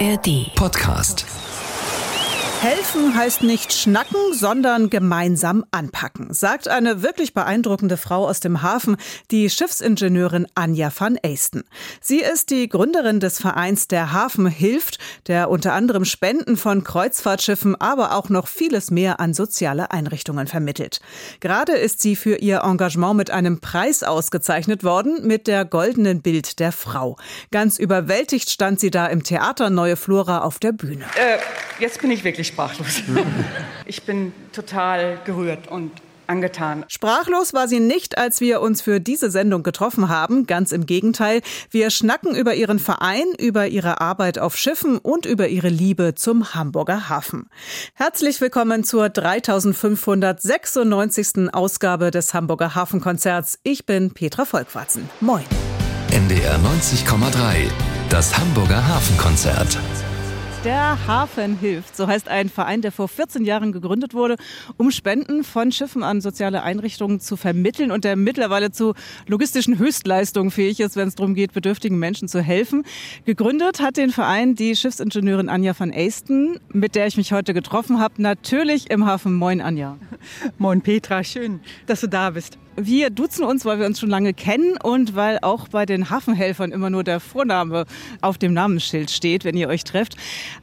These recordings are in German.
ARD Podcast. Helfen heißt nicht schnacken, sondern gemeinsam anpacken, sagt eine wirklich beeindruckende Frau aus dem Hafen, die Schiffsingenieurin Anja van Eisten. Sie ist die Gründerin des Vereins Der Hafen hilft, der unter anderem Spenden von Kreuzfahrtschiffen, aber auch noch vieles mehr an soziale Einrichtungen vermittelt. Gerade ist sie für ihr Engagement mit einem Preis ausgezeichnet worden, mit der goldenen Bild der Frau. Ganz überwältigt stand sie da im Theater Neue Flora auf der Bühne. Äh, jetzt bin ich wirklich sprachlos. Ich bin total gerührt und angetan. Sprachlos war sie nicht, als wir uns für diese Sendung getroffen haben. Ganz im Gegenteil. Wir schnacken über ihren Verein, über ihre Arbeit auf Schiffen und über ihre Liebe zum Hamburger Hafen. Herzlich willkommen zur 3596. Ausgabe des Hamburger Hafenkonzerts. Ich bin Petra Volkwarzen. Moin. NDR 90,3. Das Hamburger Hafenkonzert. Der Hafen hilft. So heißt ein Verein, der vor 14 Jahren gegründet wurde, um Spenden von Schiffen an soziale Einrichtungen zu vermitteln und der mittlerweile zu logistischen Höchstleistungen fähig ist, wenn es darum geht, bedürftigen Menschen zu helfen. Gegründet hat den Verein die Schiffsingenieurin Anja van Eisten, mit der ich mich heute getroffen habe. Natürlich im Hafen. Moin, Anja. Moin, Petra. Schön, dass du da bist. Wir duzen uns, weil wir uns schon lange kennen und weil auch bei den Hafenhelfern immer nur der Vorname auf dem Namensschild steht, wenn ihr euch trefft.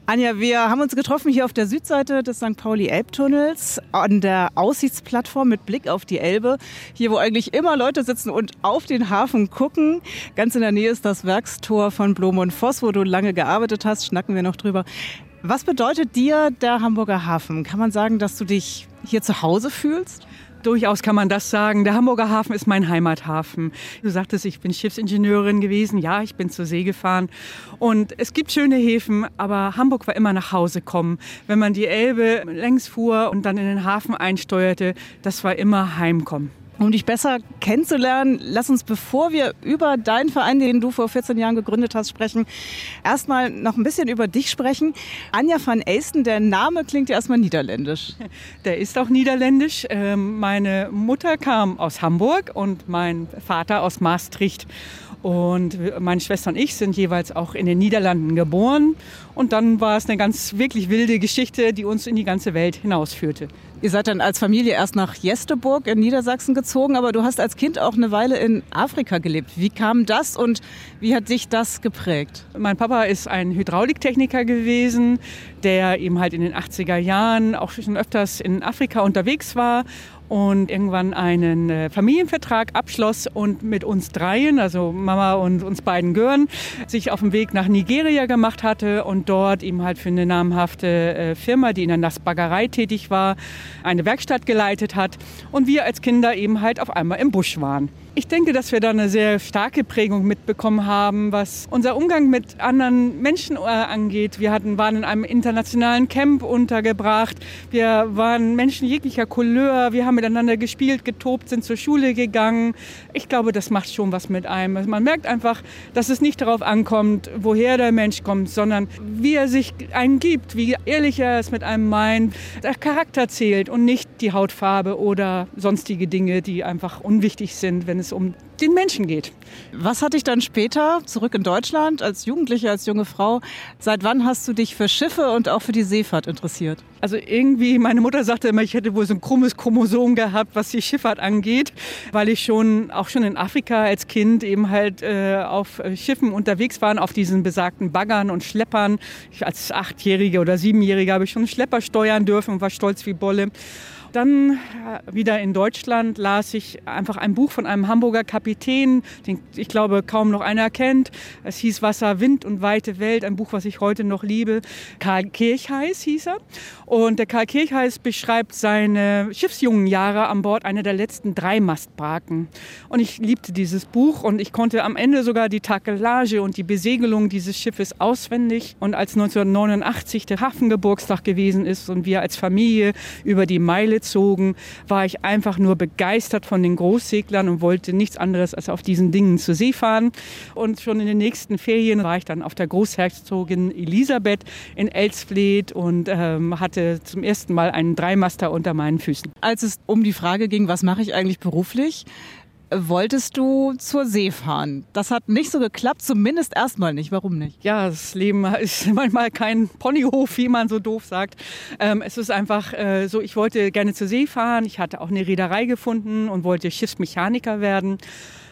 Anja, wir haben uns getroffen hier auf der Südseite des St. Pauli-Elbtunnels an der Aussichtsplattform mit Blick auf die Elbe. Hier, wo eigentlich immer Leute sitzen und auf den Hafen gucken. Ganz in der Nähe ist das Werkstor von Blom und Voss, wo du lange gearbeitet hast. Schnacken wir noch drüber. Was bedeutet dir der Hamburger Hafen? Kann man sagen, dass du dich hier zu Hause fühlst? Durchaus kann man das sagen. Der Hamburger Hafen ist mein Heimathafen. Du sagtest, ich bin Schiffsingenieurin gewesen. Ja, ich bin zur See gefahren. Und es gibt schöne Häfen, aber Hamburg war immer nach Hause kommen. Wenn man die Elbe längs fuhr und dann in den Hafen einsteuerte, das war immer Heimkommen. Um dich besser kennenzulernen, lass uns, bevor wir über deinen Verein, den du vor 14 Jahren gegründet hast, sprechen, erstmal noch ein bisschen über dich sprechen. Anja van Eisten, der Name klingt ja erstmal niederländisch. Der ist auch niederländisch. Ähm, meine Mutter kam aus Hamburg und mein Vater aus Maastricht. Und meine Schwester und ich sind jeweils auch in den Niederlanden geboren. Und dann war es eine ganz wirklich wilde Geschichte, die uns in die ganze Welt hinausführte. Ihr seid dann als Familie erst nach Jesteburg in Niedersachsen gezogen, aber du hast als Kind auch eine Weile in Afrika gelebt. Wie kam das und wie hat dich das geprägt? Mein Papa ist ein Hydrauliktechniker gewesen, der eben halt in den 80er Jahren auch schon öfters in Afrika unterwegs war und irgendwann einen äh, Familienvertrag abschloss und mit uns dreien, also Mama und uns beiden gehören, sich auf den Weg nach Nigeria gemacht hatte und dort eben halt für eine namhafte äh, Firma, die in der Nassbaggerei tätig war, eine Werkstatt geleitet hat und wir als Kinder eben halt auf einmal im Busch waren. Ich denke, dass wir da eine sehr starke Prägung mitbekommen haben, was unser Umgang mit anderen Menschen äh, angeht. Wir hatten, waren in einem internationalen Camp untergebracht. Wir waren Menschen jeglicher Couleur. Wir haben miteinander gespielt, getobt, sind zur Schule gegangen. Ich glaube, das macht schon was mit einem. Also man merkt einfach, dass es nicht darauf ankommt, woher der Mensch kommt, sondern wie er sich einen gibt, wie ehrlich er es mit einem meint. Der Charakter zählt und nicht die Hautfarbe oder sonstige Dinge, die einfach unwichtig sind, wenn es um den Menschen geht. Was hat dich dann später zurück in Deutschland als Jugendliche, als junge Frau? Seit wann hast du dich für Schiffe und auch für die Seefahrt interessiert? Also irgendwie, meine Mutter sagte immer, ich hätte wohl so ein krummes Chromosom gehabt, was die Schifffahrt angeht, weil ich schon auch schon in Afrika als Kind eben halt äh, auf Schiffen unterwegs war, auf diesen besagten Baggern und Schleppern. Ich als Achtjährige oder Siebenjährige habe ich schon Schlepper steuern dürfen und war stolz wie Bolle. Dann äh, wieder in Deutschland las ich einfach ein Buch von einem Hamburger Kapitän, den ich glaube kaum noch einer kennt. Es hieß Wasser, Wind und weite Welt, ein Buch, was ich heute noch liebe. Karl Kirchheis hieß er. Und der Karl Kirchheis beschreibt seine Schiffsjungenjahre an Bord einer der letzten Dreimastbarken. Und ich liebte dieses Buch und ich konnte am Ende sogar die Takelage und die Besegelung dieses Schiffes auswendig. Und als 1989 der Hafengeburtstag gewesen ist und wir als Familie über die Meile gezogen, war ich einfach nur begeistert von den Großseglern und wollte nichts anderes als auf diesen Dingen zur See fahren. Und schon in den nächsten Ferien war ich dann auf der Großherzogin Elisabeth in Elsfleth und ähm, hatte zum ersten Mal einen Dreimaster unter meinen Füßen. Als es um die Frage ging, was mache ich eigentlich beruflich, wolltest du zur See fahren. Das hat nicht so geklappt, zumindest erstmal nicht. Warum nicht? Ja, das Leben ist manchmal kein Ponyhof, wie man so doof sagt. Ähm, es ist einfach äh, so, ich wollte gerne zur See fahren. Ich hatte auch eine Reederei gefunden und wollte Schiffsmechaniker werden.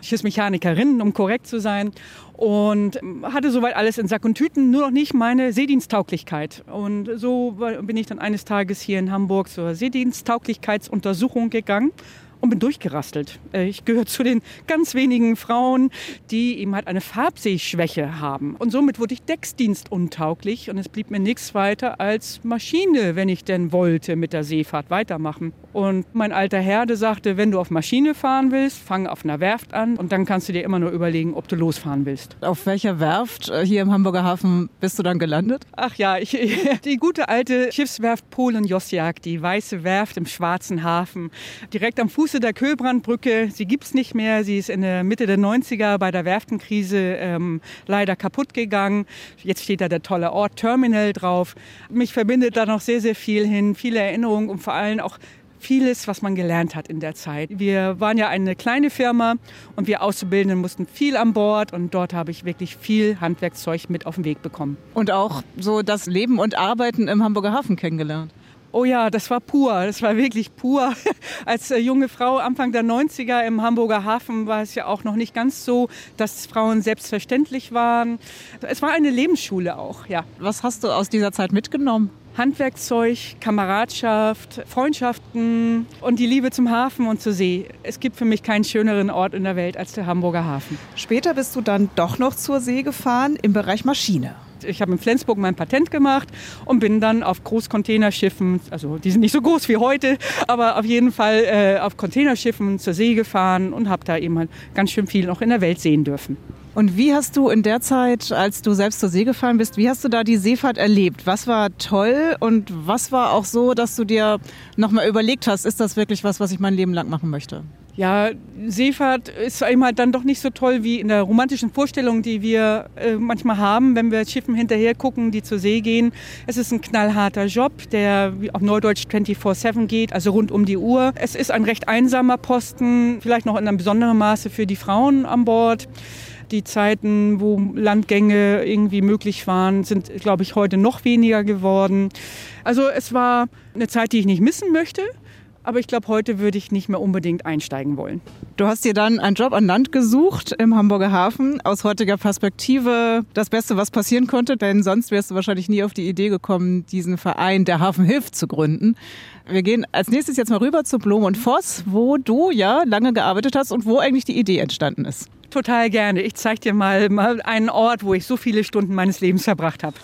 Schiffsmechanikerin, um korrekt zu sein. Und hatte soweit alles in Sack und Tüten, nur noch nicht meine Seediensttauglichkeit. Und so bin ich dann eines Tages hier in Hamburg zur Seediensttauglichkeitsuntersuchung gegangen und bin durchgerastelt. Äh, ich gehöre zu den ganz wenigen Frauen, die eben halt eine Farbsehschwäche haben. Und somit wurde ich Decksdienst untauglich und es blieb mir nichts weiter als Maschine, wenn ich denn wollte, mit der Seefahrt weitermachen. Und mein alter Herr, der sagte, wenn du auf Maschine fahren willst, fang auf einer Werft an und dann kannst du dir immer nur überlegen, ob du losfahren willst. Auf welcher Werft äh, hier im Hamburger Hafen bist du dann gelandet? Ach ja, ich, die gute alte Schiffswerft Polen Josjak, die weiße Werft im Schwarzen Hafen, direkt am Fuße der Köhlbrandbrücke. Sie gibt es nicht mehr. Sie ist in der Mitte der 90er bei der Werftenkrise ähm, leider kaputt gegangen. Jetzt steht da der tolle Ort Terminal drauf. Mich verbindet da noch sehr, sehr viel hin, viele Erinnerungen und vor allem auch vieles, was man gelernt hat in der Zeit. Wir waren ja eine kleine Firma und wir Auszubildenden mussten viel an Bord und dort habe ich wirklich viel Handwerkszeug mit auf den Weg bekommen. Und auch so das Leben und Arbeiten im Hamburger Hafen kennengelernt. Oh ja, das war pur, das war wirklich pur. Als äh, junge Frau Anfang der 90er im Hamburger Hafen war es ja auch noch nicht ganz so, dass Frauen selbstverständlich waren. Es war eine Lebensschule auch, ja. Was hast du aus dieser Zeit mitgenommen? Handwerkzeug, Kameradschaft, Freundschaften und die Liebe zum Hafen und zur See. Es gibt für mich keinen schöneren Ort in der Welt als der Hamburger Hafen. Später bist du dann doch noch zur See gefahren im Bereich Maschine. Ich habe in Flensburg mein Patent gemacht und bin dann auf Großcontainerschiffen, also die sind nicht so groß wie heute, aber auf jeden Fall äh, auf Containerschiffen zur See gefahren und habe da eben halt ganz schön viel noch in der Welt sehen dürfen. Und wie hast du in der Zeit, als du selbst zur See gefahren bist, wie hast du da die Seefahrt erlebt? Was war toll und was war auch so, dass du dir nochmal überlegt hast, ist das wirklich was, was ich mein Leben lang machen möchte? Ja, Seefahrt ist einmal dann doch nicht so toll wie in der romantischen Vorstellung, die wir äh, manchmal haben, wenn wir Schiffen hinterher gucken, die zur See gehen. Es ist ein knallharter Job, der auf Neudeutsch 24-7 geht, also rund um die Uhr. Es ist ein recht einsamer Posten, vielleicht noch in einem besonderen Maße für die Frauen an Bord. Die Zeiten, wo Landgänge irgendwie möglich waren, sind, glaube ich, heute noch weniger geworden. Also es war eine Zeit, die ich nicht missen möchte. Aber ich glaube, heute würde ich nicht mehr unbedingt einsteigen wollen. Du hast dir dann einen Job an Land gesucht im Hamburger Hafen. Aus heutiger Perspektive das Beste, was passieren konnte, denn sonst wärst du wahrscheinlich nie auf die Idee gekommen, diesen Verein der Hafen hilft zu gründen. Wir gehen als nächstes jetzt mal rüber zu Blom und Voss, wo du ja lange gearbeitet hast und wo eigentlich die Idee entstanden ist. Total gerne. Ich zeige dir mal, mal einen Ort, wo ich so viele Stunden meines Lebens verbracht habe.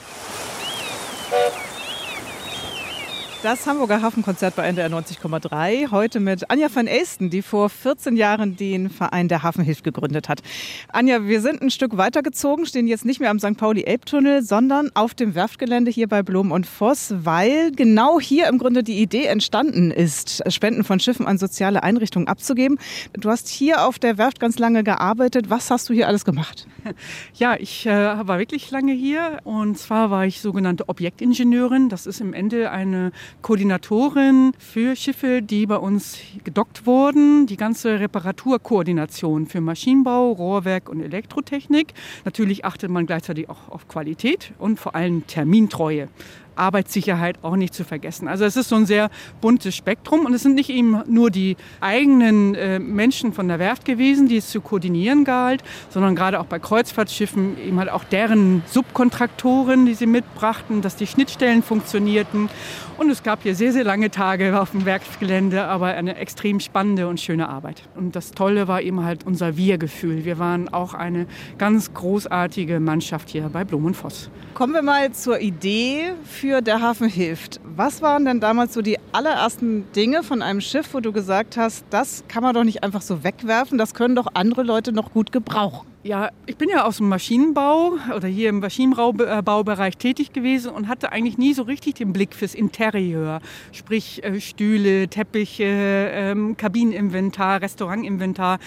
Das Hamburger Hafenkonzert bei NDR 90,3. Heute mit Anja van Esten, die vor 14 Jahren den Verein der Hafenhilfe gegründet hat. Anja, wir sind ein Stück weitergezogen, stehen jetzt nicht mehr am St. Pauli-Elbtunnel, sondern auf dem Werftgelände hier bei Blom und Voss, weil genau hier im Grunde die Idee entstanden ist, Spenden von Schiffen an soziale Einrichtungen abzugeben. Du hast hier auf der Werft ganz lange gearbeitet. Was hast du hier alles gemacht? Ja, ich äh, war wirklich lange hier und zwar war ich sogenannte Objektingenieurin. Das ist im Ende eine Koordinatorin für Schiffe, die bei uns gedockt wurden. Die ganze Reparaturkoordination für Maschinenbau, Rohrwerk und Elektrotechnik. Natürlich achtet man gleichzeitig auch auf Qualität und vor allem Termintreue. Arbeitssicherheit auch nicht zu vergessen. Also es ist so ein sehr buntes Spektrum und es sind nicht eben nur die eigenen äh, Menschen von der Werft gewesen, die es zu koordinieren galt, sondern gerade auch bei Kreuzfahrtschiffen eben halt auch deren Subkontraktoren, die sie mitbrachten, dass die Schnittstellen funktionierten. Und es gab hier sehr, sehr lange Tage auf dem Werksgelände, aber eine extrem spannende und schöne Arbeit. Und das Tolle war eben halt unser Wir-Gefühl. Wir waren auch eine ganz großartige Mannschaft hier bei Blum und Voss. Kommen wir mal zur Idee für Der Hafen hilft. Was waren denn damals so die allerersten Dinge von einem Schiff, wo du gesagt hast, das kann man doch nicht einfach so wegwerfen, das können doch andere Leute noch gut gebrauchen? Ja, ich bin ja aus dem Maschinenbau oder hier im Maschinenbaubereich tätig gewesen und hatte eigentlich nie so richtig den Blick fürs Interieur, sprich äh, Stühle, Teppiche, ähm, Kabineninventar, Restaurantinventar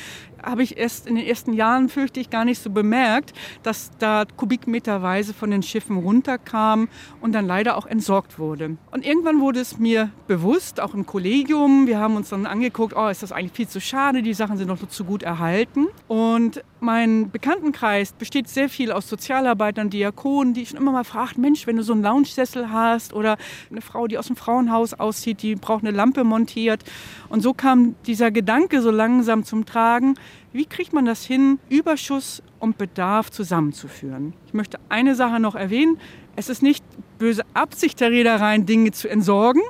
habe ich erst in den ersten Jahren, fürchte ich, gar nicht so bemerkt, dass da kubikmeterweise von den Schiffen runterkam und dann leider auch entsorgt wurde. Und irgendwann wurde es mir bewusst, auch im Kollegium, wir haben uns dann angeguckt, oh, ist das eigentlich viel zu schade, die Sachen sind noch zu gut erhalten. Und mein Bekanntenkreis besteht sehr viel aus Sozialarbeitern, Diakonen, die schon immer mal fragen, Mensch, wenn du so einen Lounge-Sessel hast oder eine Frau, die aus dem Frauenhaus aussieht, die braucht eine Lampe montiert. Und so kam dieser Gedanke so langsam zum Tragen, wie kriegt man das hin, Überschuss und Bedarf zusammenzuführen? Ich möchte eine Sache noch erwähnen. Es ist nicht böse Absicht der Reedereien, Dinge zu entsorgen,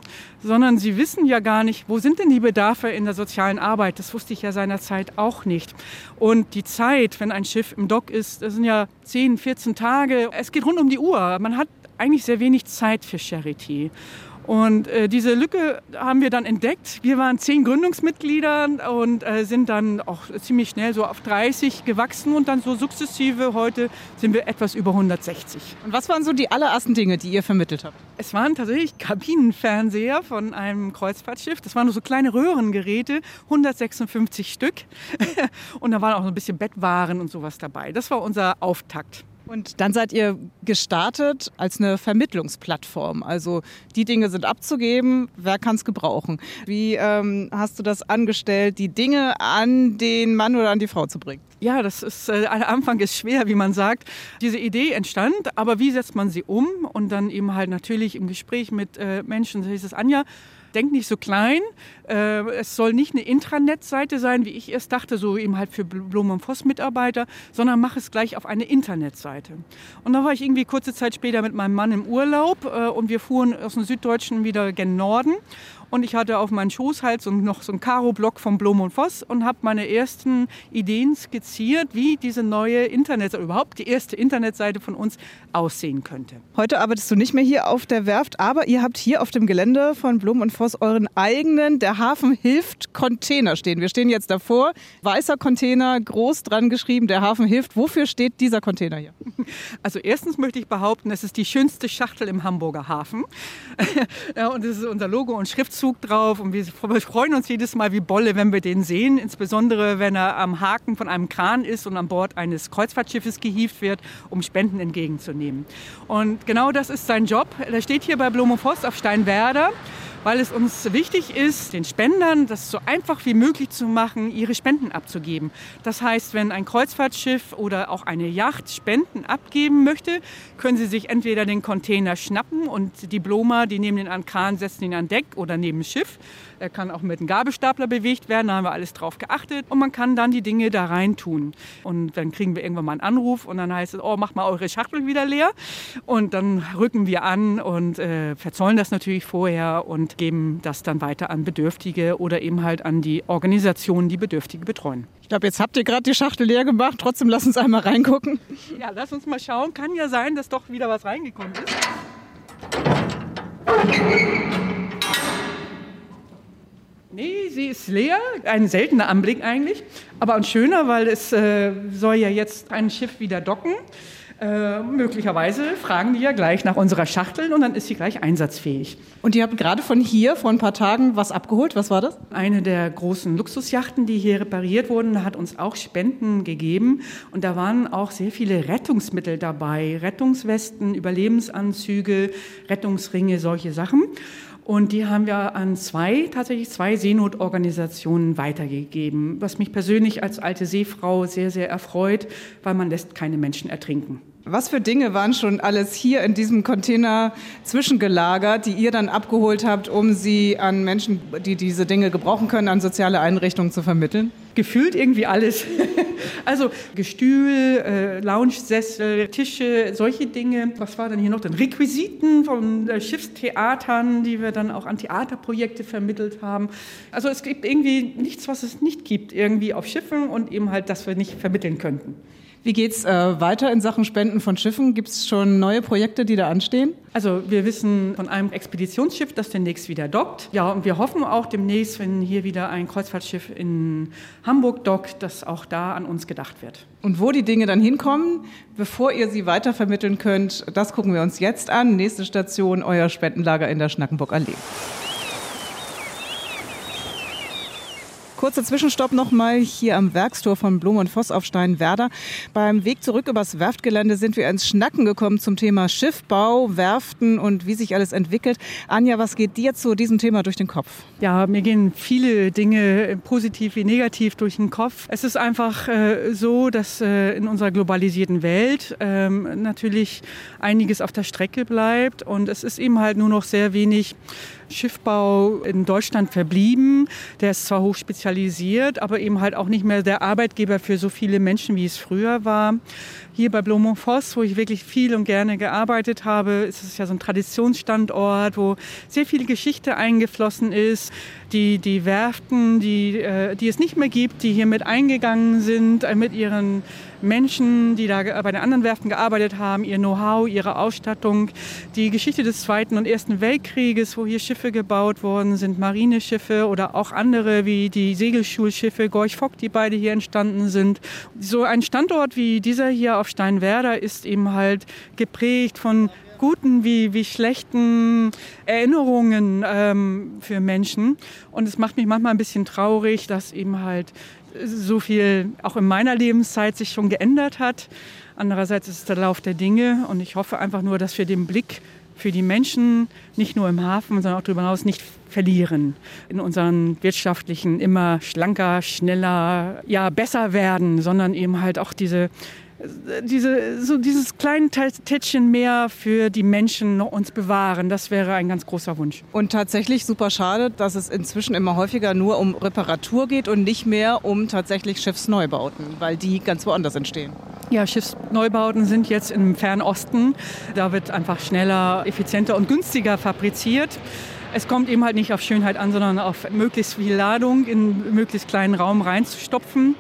sondern sie wissen ja gar nicht, wo sind denn die Bedarfe in der sozialen Arbeit. Das wusste ich ja seinerzeit auch nicht. Und die Zeit, wenn ein Schiff im Dock ist, das sind ja 10, 14 Tage. Es geht rund um die Uhr. Man hat eigentlich sehr wenig Zeit für Charity. Und äh, diese Lücke haben wir dann entdeckt. Wir waren zehn Gründungsmitglieder und äh, sind dann auch ziemlich schnell so auf 30 gewachsen und dann so sukzessive. Heute sind wir etwas über 160. Und was waren so die allerersten Dinge, die ihr vermittelt habt? Es waren tatsächlich Kabinenfernseher von einem Kreuzfahrtschiff. Das waren nur so kleine Röhrengeräte, 156 Stück. und da waren auch so ein bisschen Bettwaren und sowas dabei. Das war unser Auftakt. Und dann seid ihr gestartet als eine Vermittlungsplattform. Also die Dinge sind abzugeben, wer kann es gebrauchen? Wie ähm, hast du das angestellt, die Dinge an den Mann oder an die Frau zu bringen? Ja, das ist, äh, Anfang ist schwer, wie man sagt. Diese Idee entstand, aber wie setzt man sie um? Und dann eben halt natürlich im Gespräch mit äh, Menschen, so hieß es Anja, denk nicht so klein. Äh, es soll nicht eine Intranet-Seite sein, wie ich erst dachte, so eben halt für Blum und Voss Mitarbeiter, sondern mach es gleich auf eine Internetseite. Und da war ich irgendwie kurze Zeit später mit meinem Mann im Urlaub äh, und wir fuhren aus dem Süddeutschen wieder gen Norden und ich hatte auf meinen Schoß halt so noch so einen Karo-Block von Blom und Voss und habe meine ersten Ideen skizziert, wie diese neue Internetseite, überhaupt die erste Internetseite von uns aussehen könnte. Heute arbeitest du nicht mehr hier auf der Werft, aber ihr habt hier auf dem Gelände von Blum und Voss euren eigenen Der Hafen hilft Container stehen. Wir stehen jetzt davor, weißer Container, groß dran geschrieben, Der Hafen hilft. Wofür steht dieser Container hier? Also erstens möchte ich behaupten, es ist die schönste Schachtel im Hamburger Hafen. und das ist unser Logo und Schrift Schriftzug drauf und wir freuen uns jedes Mal wie Bolle, wenn wir den sehen, insbesondere wenn er am Haken von einem Kran ist und an Bord eines Kreuzfahrtschiffes gehievt wird, um Spenden entgegenzunehmen. Und genau das ist sein Job. Er steht hier bei Blom Voss auf Steinwerder weil es uns wichtig ist, den Spendern das so einfach wie möglich zu machen, ihre Spenden abzugeben. Das heißt, wenn ein Kreuzfahrtschiff oder auch eine Yacht Spenden abgeben möchte, können sie sich entweder den Container schnappen und die Bloma, die nehmen den an Kran, setzen ihn an Deck oder neben Schiff. Er kann auch mit einem Gabelstapler bewegt werden, da haben wir alles drauf geachtet. Und man kann dann die Dinge da rein tun. Und dann kriegen wir irgendwann mal einen Anruf und dann heißt es, oh, macht mal eure Schachtel wieder leer. Und dann rücken wir an und äh, verzollen das natürlich vorher und geben das dann weiter an Bedürftige oder eben halt an die Organisationen, die Bedürftige betreuen. Ich glaube, jetzt habt ihr gerade die Schachtel leer gemacht. Trotzdem lass uns einmal reingucken. Ja, lass uns mal schauen. Kann ja sein, dass doch wieder was reingekommen ist. Nee, sie ist leer. Ein seltener Anblick eigentlich. Aber ein schöner, weil es äh, soll ja jetzt ein Schiff wieder docken. Äh, möglicherweise fragen die ja gleich nach unserer Schachtel und dann ist sie gleich einsatzfähig. Und ihr habt gerade von hier vor ein paar Tagen was abgeholt. Was war das? Eine der großen Luxusjachten, die hier repariert wurden, hat uns auch Spenden gegeben. Und da waren auch sehr viele Rettungsmittel dabei. Rettungswesten, Überlebensanzüge, Rettungsringe, solche Sachen. Und die haben wir an zwei, tatsächlich zwei Seenotorganisationen weitergegeben, was mich persönlich als alte Seefrau sehr, sehr erfreut, weil man lässt keine Menschen ertrinken. Was für Dinge waren schon alles hier in diesem Container zwischengelagert, die ihr dann abgeholt habt, um sie an Menschen, die diese Dinge gebrauchen können, an soziale Einrichtungen zu vermitteln? Gefühlt irgendwie alles. Also Gestühl, äh, Lounge-Sessel, Tische, solche Dinge. Was war denn hier noch? Dann Requisiten von äh, Schiffstheatern, die wir dann auch an Theaterprojekte vermittelt haben. Also es gibt irgendwie nichts, was es nicht gibt, irgendwie auf Schiffen und eben halt, das wir nicht vermitteln könnten. Wie geht's äh, weiter in Sachen Spenden von Schiffen? Gibt es schon neue Projekte, die da anstehen? Also wir wissen von einem Expeditionsschiff, das demnächst wieder dockt. Ja, und wir hoffen auch demnächst, wenn hier wieder ein Kreuzfahrtschiff in Hamburg dockt, dass auch da an uns gedacht wird. Und wo die Dinge dann hinkommen, bevor ihr sie weitervermitteln könnt, das gucken wir uns jetzt an. Nächste Station, euer Spendenlager in der Schnackenburg Allee. Kurzer Zwischenstopp nochmal hier am Werkstor von Blum und Voss auf Steinwerder. Beim Weg zurück übers Werftgelände sind wir ins Schnacken gekommen zum Thema Schiffbau, Werften und wie sich alles entwickelt. Anja, was geht dir zu diesem Thema durch den Kopf? Ja, mir gehen viele Dinge positiv wie negativ durch den Kopf. Es ist einfach äh, so, dass äh, in unserer globalisierten Welt äh, natürlich einiges auf der Strecke bleibt und es ist eben halt nur noch sehr wenig Schiffbau in Deutschland verblieben. Der ist zwar hochspezialisiert, aber eben halt auch nicht mehr der Arbeitgeber für so viele Menschen, wie es früher war. Hier bei Blomont-Voss, wo ich wirklich viel und gerne gearbeitet habe, ist es ja so ein Traditionsstandort, wo sehr viel Geschichte eingeflossen ist. Die, die Werften, die, äh, die es nicht mehr gibt, die hier mit eingegangen sind, äh, mit ihren Menschen, die da bei den anderen Werften gearbeitet haben, ihr Know-how, ihre Ausstattung. Die Geschichte des Zweiten und Ersten Weltkrieges, wo hier Schiffe gebaut worden sind, Marineschiffe oder auch andere wie die Segelschulschiffe Gorch Fock, die beide hier entstanden sind. So ein Standort wie dieser hier auf Steinwerder ist eben halt geprägt von guten wie, wie schlechten Erinnerungen ähm, für Menschen. Und es macht mich manchmal ein bisschen traurig, dass eben halt so viel auch in meiner Lebenszeit sich schon geändert hat. Andererseits ist es der Lauf der Dinge und ich hoffe einfach nur, dass wir den Blick für die Menschen nicht nur im Hafen, sondern auch darüber hinaus nicht verlieren. In unseren wirtschaftlichen immer schlanker, schneller, ja besser werden, sondern eben halt auch diese diese, so dieses kleine Tätchen mehr für die Menschen uns bewahren, das wäre ein ganz großer Wunsch. Und tatsächlich super schade, dass es inzwischen immer häufiger nur um Reparatur geht und nicht mehr um tatsächlich Schiffsneubauten, weil die ganz woanders entstehen. Ja, Schiffsneubauten sind jetzt im Fernosten. Da wird einfach schneller, effizienter und günstiger fabriziert. Es kommt eben halt nicht auf Schönheit an, sondern auf möglichst viel Ladung in möglichst kleinen Raum reinzustopfen.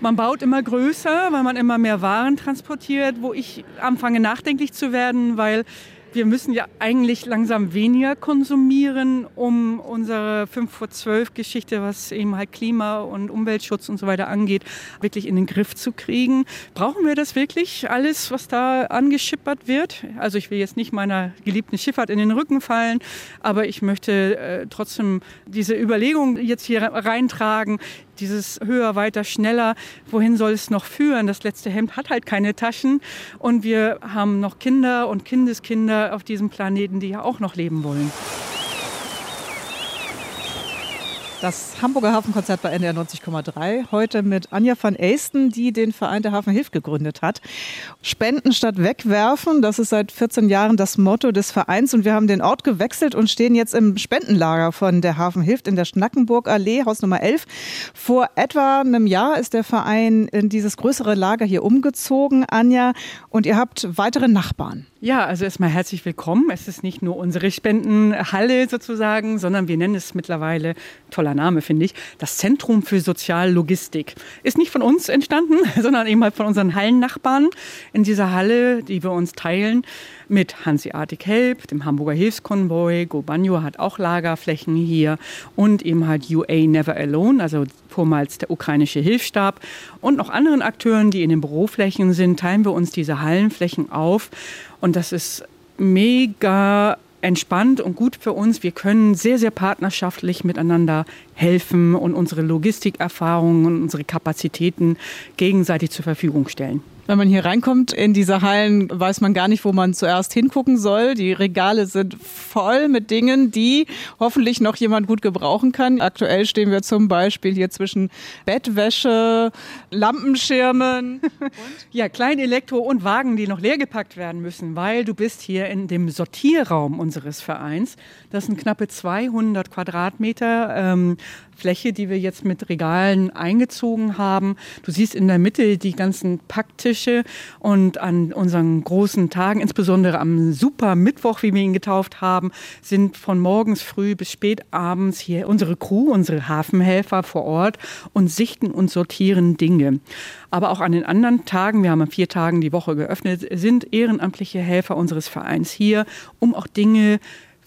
Man baut immer größer, weil man immer mehr Waren transportiert, wo ich anfange nachdenklich zu werden, weil wir müssen ja eigentlich langsam weniger konsumieren, um unsere 5 vor 12 Geschichte, was eben halt Klima und Umweltschutz und so weiter angeht, wirklich in den Griff zu kriegen. Brauchen wir das wirklich, alles, was da angeschippert wird? Also ich will jetzt nicht meiner geliebten Schifffahrt in den Rücken fallen, aber ich möchte äh, trotzdem diese Überlegung jetzt hier reintragen, dieses höher, weiter, schneller, wohin soll es noch führen? Das letzte Hemd hat halt keine Taschen und wir haben noch Kinder und Kindeskinder auf diesem Planeten, die ja auch noch leben wollen. Das Hamburger Hafenkonzert bei NDR 90,3. Heute mit Anja van Eisten, die den Verein der Hafen Hilft gegründet hat. Spenden statt wegwerfen, das ist seit 14 Jahren das Motto des Vereins. Und wir haben den Ort gewechselt und stehen jetzt im Spendenlager von der Hafen Hilft in der Schnackenburg Allee, Haus Nummer 11. Vor etwa einem Jahr ist der Verein in dieses größere Lager hier umgezogen, Anja. Und ihr habt weitere Nachbarn. Ja, also erstmal herzlich willkommen. Es ist nicht nur unsere Spendenhalle sozusagen, sondern wir nennen es mittlerweile, toller Name finde ich, das Zentrum für Soziallogistik. Ist nicht von uns entstanden, sondern eben halt von unseren Hallennachbarn in dieser Halle, die wir uns teilen mit Hanseatic Help, dem Hamburger Hilfskonvoi. Gobanyo hat auch Lagerflächen hier und eben halt UA Never Alone, also vormals der ukrainische Hilfsstab und noch anderen Akteuren, die in den Büroflächen sind, teilen wir uns diese Hallenflächen auf und das ist mega entspannt und gut für uns. Wir können sehr, sehr partnerschaftlich miteinander helfen und unsere Logistikerfahrungen und unsere Kapazitäten gegenseitig zur Verfügung stellen. Wenn man hier reinkommt in diese Hallen, weiß man gar nicht, wo man zuerst hingucken soll. Die Regale sind voll mit Dingen, die hoffentlich noch jemand gut gebrauchen kann. Aktuell stehen wir zum Beispiel hier zwischen Bettwäsche, Lampenschirmen. Und? Ja, kleine Elektro und Wagen, die noch leergepackt werden müssen, weil du bist hier in dem Sortierraum unseres Vereins. Das sind knappe 200 Quadratmeter. Ähm, Fläche, die wir jetzt mit Regalen eingezogen haben. Du siehst in der Mitte die ganzen Packtische und an unseren großen Tagen, insbesondere am Super Mittwoch, wie wir ihn getauft haben, sind von morgens früh bis spät abends hier unsere Crew, unsere Hafenhelfer vor Ort und sichten und sortieren Dinge. Aber auch an den anderen Tagen, wir haben an vier Tagen die Woche geöffnet, sind ehrenamtliche Helfer unseres Vereins hier, um auch Dinge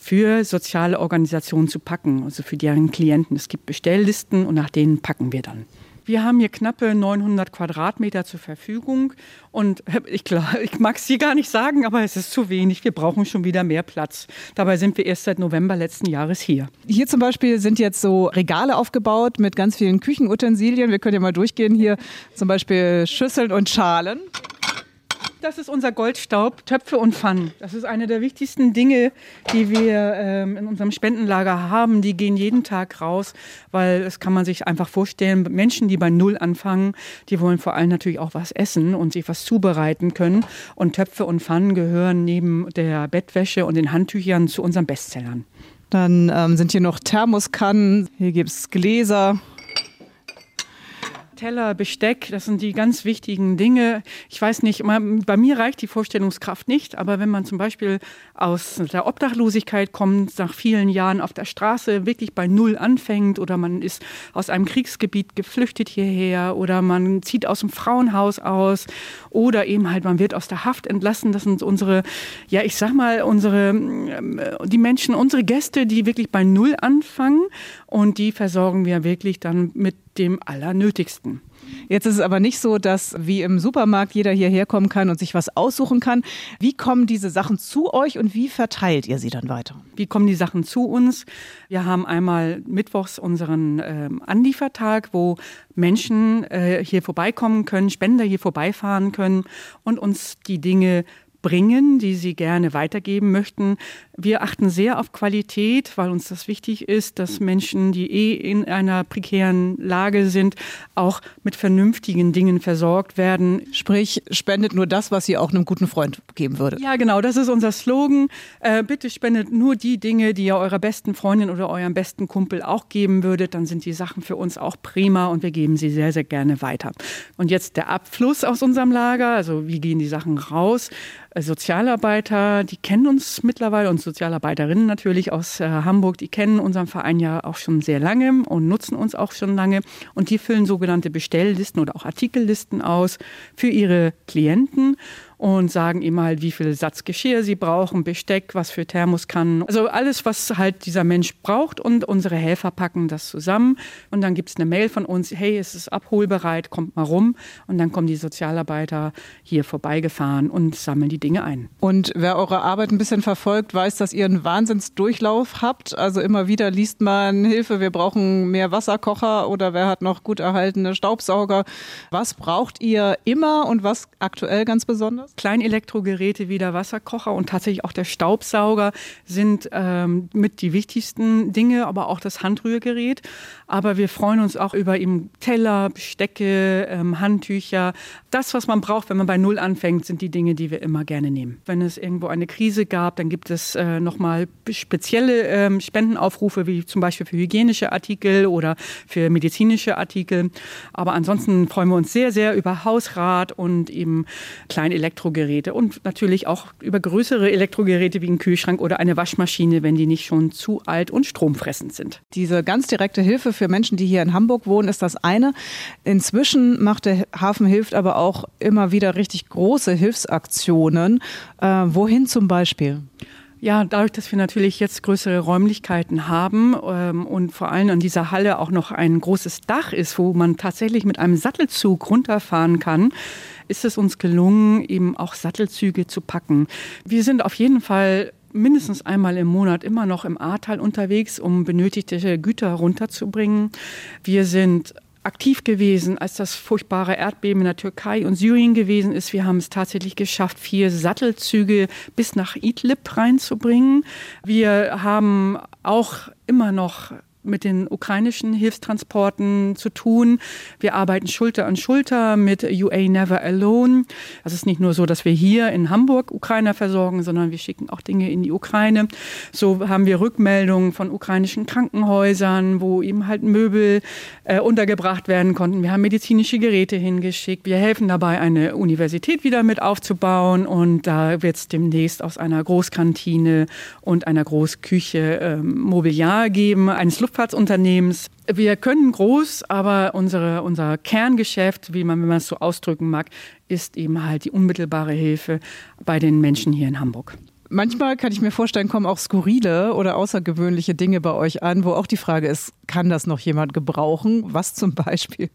für soziale Organisationen zu packen, also für deren Klienten. Es gibt Bestelllisten und nach denen packen wir dann. Wir haben hier knappe 900 Quadratmeter zur Verfügung und ich, ich mag es hier gar nicht sagen, aber es ist zu wenig. Wir brauchen schon wieder mehr Platz. Dabei sind wir erst seit November letzten Jahres hier. Hier zum Beispiel sind jetzt so Regale aufgebaut mit ganz vielen Küchenutensilien. Wir können ja mal durchgehen hier, zum Beispiel Schüsseln und Schalen. Das ist unser Goldstaub, Töpfe und Pfannen. Das ist eine der wichtigsten Dinge, die wir ähm, in unserem Spendenlager haben. Die gehen jeden Tag raus, weil das kann man sich einfach vorstellen. Menschen, die bei Null anfangen, die wollen vor allem natürlich auch was essen und sich was zubereiten können. Und Töpfe und Pfannen gehören neben der Bettwäsche und den Handtüchern zu unseren Bestsellern. Dann ähm, sind hier noch Thermoskannen, hier gibt es Gläser, Teller, Besteck, das sind die ganz wichtigen Dinge. Ich weiß nicht, bei mir reicht die Vorstellungskraft nicht, aber wenn man zum Beispiel aus der Obdachlosigkeit kommt, nach vielen Jahren auf der Straße wirklich bei Null anfängt oder man ist aus einem Kriegsgebiet geflüchtet hierher oder man zieht aus dem Frauenhaus aus oder eben halt man wird aus der Haft entlassen, das sind unsere, ja ich sag mal, unsere, ähm, die Menschen, unsere Gäste, die wirklich bei Null anfangen und die versorgen wir wirklich dann mit dem Allernötigsten. Jetzt ist es aber nicht so, dass wie im Supermarkt jeder hierher kommen kann und sich was aussuchen kann. Wie kommen diese Sachen zu euch und wie verteilt ihr sie dann weiter? Wie kommen die Sachen zu uns? Wir haben einmal mittwochs unseren ähm, Anliefertag, wo Menschen äh, hier vorbeikommen können, Spender hier vorbeifahren können und uns die Dinge bringen, die sie gerne weitergeben möchten. Wir achten sehr auf Qualität, weil uns das wichtig ist, dass Menschen, die eh in einer prekären Lage sind, auch mit vernünftigen Dingen versorgt werden. Sprich, spendet nur das, was ihr auch einem guten Freund geben würdet. Ja, genau, das ist unser Slogan. Äh, bitte spendet nur die Dinge, die ihr eurer besten Freundin oder eurem besten Kumpel auch geben würdet. Dann sind die Sachen für uns auch prima und wir geben sie sehr, sehr gerne weiter. Und jetzt der Abfluss aus unserem Lager, also wie gehen die Sachen raus? Sozialarbeiter, die kennen uns mittlerweile und Sozialarbeiterinnen natürlich aus äh, Hamburg, die kennen unseren Verein ja auch schon sehr lange und nutzen uns auch schon lange. Und die füllen sogenannte Bestelllisten oder auch Artikellisten aus für ihre Klienten und sagen ihm halt, wie viel Satz Geschirr sie brauchen, Besteck, was für Thermoskannen. Also alles, was halt dieser Mensch braucht und unsere Helfer packen das zusammen. Und dann gibt es eine Mail von uns, hey, es ist abholbereit, kommt mal rum. Und dann kommen die Sozialarbeiter hier vorbeigefahren und sammeln die Dinge ein. Und wer eure Arbeit ein bisschen verfolgt, weiß, dass ihr einen Wahnsinnsdurchlauf habt. Also immer wieder liest man Hilfe, wir brauchen mehr Wasserkocher oder wer hat noch gut erhaltene Staubsauger. Was braucht ihr immer und was aktuell ganz besonders? Kleinelektrogeräte wie der Wasserkocher und tatsächlich auch der Staubsauger sind ähm, mit die wichtigsten Dinge, aber auch das Handrührgerät. Aber wir freuen uns auch über eben Teller, Bestecke, ähm, Handtücher. Das, was man braucht, wenn man bei Null anfängt, sind die Dinge, die wir immer gerne nehmen. Wenn es irgendwo eine Krise gab, dann gibt es äh, nochmal spezielle ähm, Spendenaufrufe, wie zum Beispiel für hygienische Artikel oder für medizinische Artikel. Aber ansonsten freuen wir uns sehr, sehr über Hausrat und eben Kleinelektrogeräte. Elektrogeräte und natürlich auch über größere Elektrogeräte wie ein Kühlschrank oder eine Waschmaschine, wenn die nicht schon zu alt und stromfressend sind. Diese ganz direkte Hilfe für Menschen, die hier in Hamburg wohnen, ist das eine. Inzwischen macht der Hafen hilft aber auch immer wieder richtig große Hilfsaktionen. Äh, wohin zum Beispiel? Ja, dadurch, dass wir natürlich jetzt größere Räumlichkeiten haben ähm, und vor allem an dieser Halle auch noch ein großes Dach ist, wo man tatsächlich mit einem Sattelzug runterfahren kann, ist es uns gelungen, eben auch Sattelzüge zu packen. Wir sind auf jeden Fall mindestens einmal im Monat immer noch im Ahrtal unterwegs, um benötigte Güter runterzubringen. Wir sind aktiv gewesen, als das furchtbare Erdbeben in der Türkei und Syrien gewesen ist. Wir haben es tatsächlich geschafft, vier Sattelzüge bis nach Idlib reinzubringen. Wir haben auch immer noch mit den ukrainischen Hilfstransporten zu tun. Wir arbeiten Schulter an Schulter mit UA Never Alone. Es ist nicht nur so, dass wir hier in Hamburg Ukrainer versorgen, sondern wir schicken auch Dinge in die Ukraine. So haben wir Rückmeldungen von ukrainischen Krankenhäusern, wo eben halt Möbel äh, untergebracht werden konnten. Wir haben medizinische Geräte hingeschickt. Wir helfen dabei, eine Universität wieder mit aufzubauen und da wird es demnächst aus einer Großkantine und einer Großküche äh, Mobiliar geben, eines Luftfahrtsunternehmens. Wir können groß, aber unsere, unser Kerngeschäft, wie man, wenn man es so ausdrücken mag, ist eben halt die unmittelbare Hilfe bei den Menschen hier in Hamburg. Manchmal kann ich mir vorstellen, kommen auch skurrile oder außergewöhnliche Dinge bei euch an, wo auch die Frage ist, kann das noch jemand gebrauchen? Was zum Beispiel?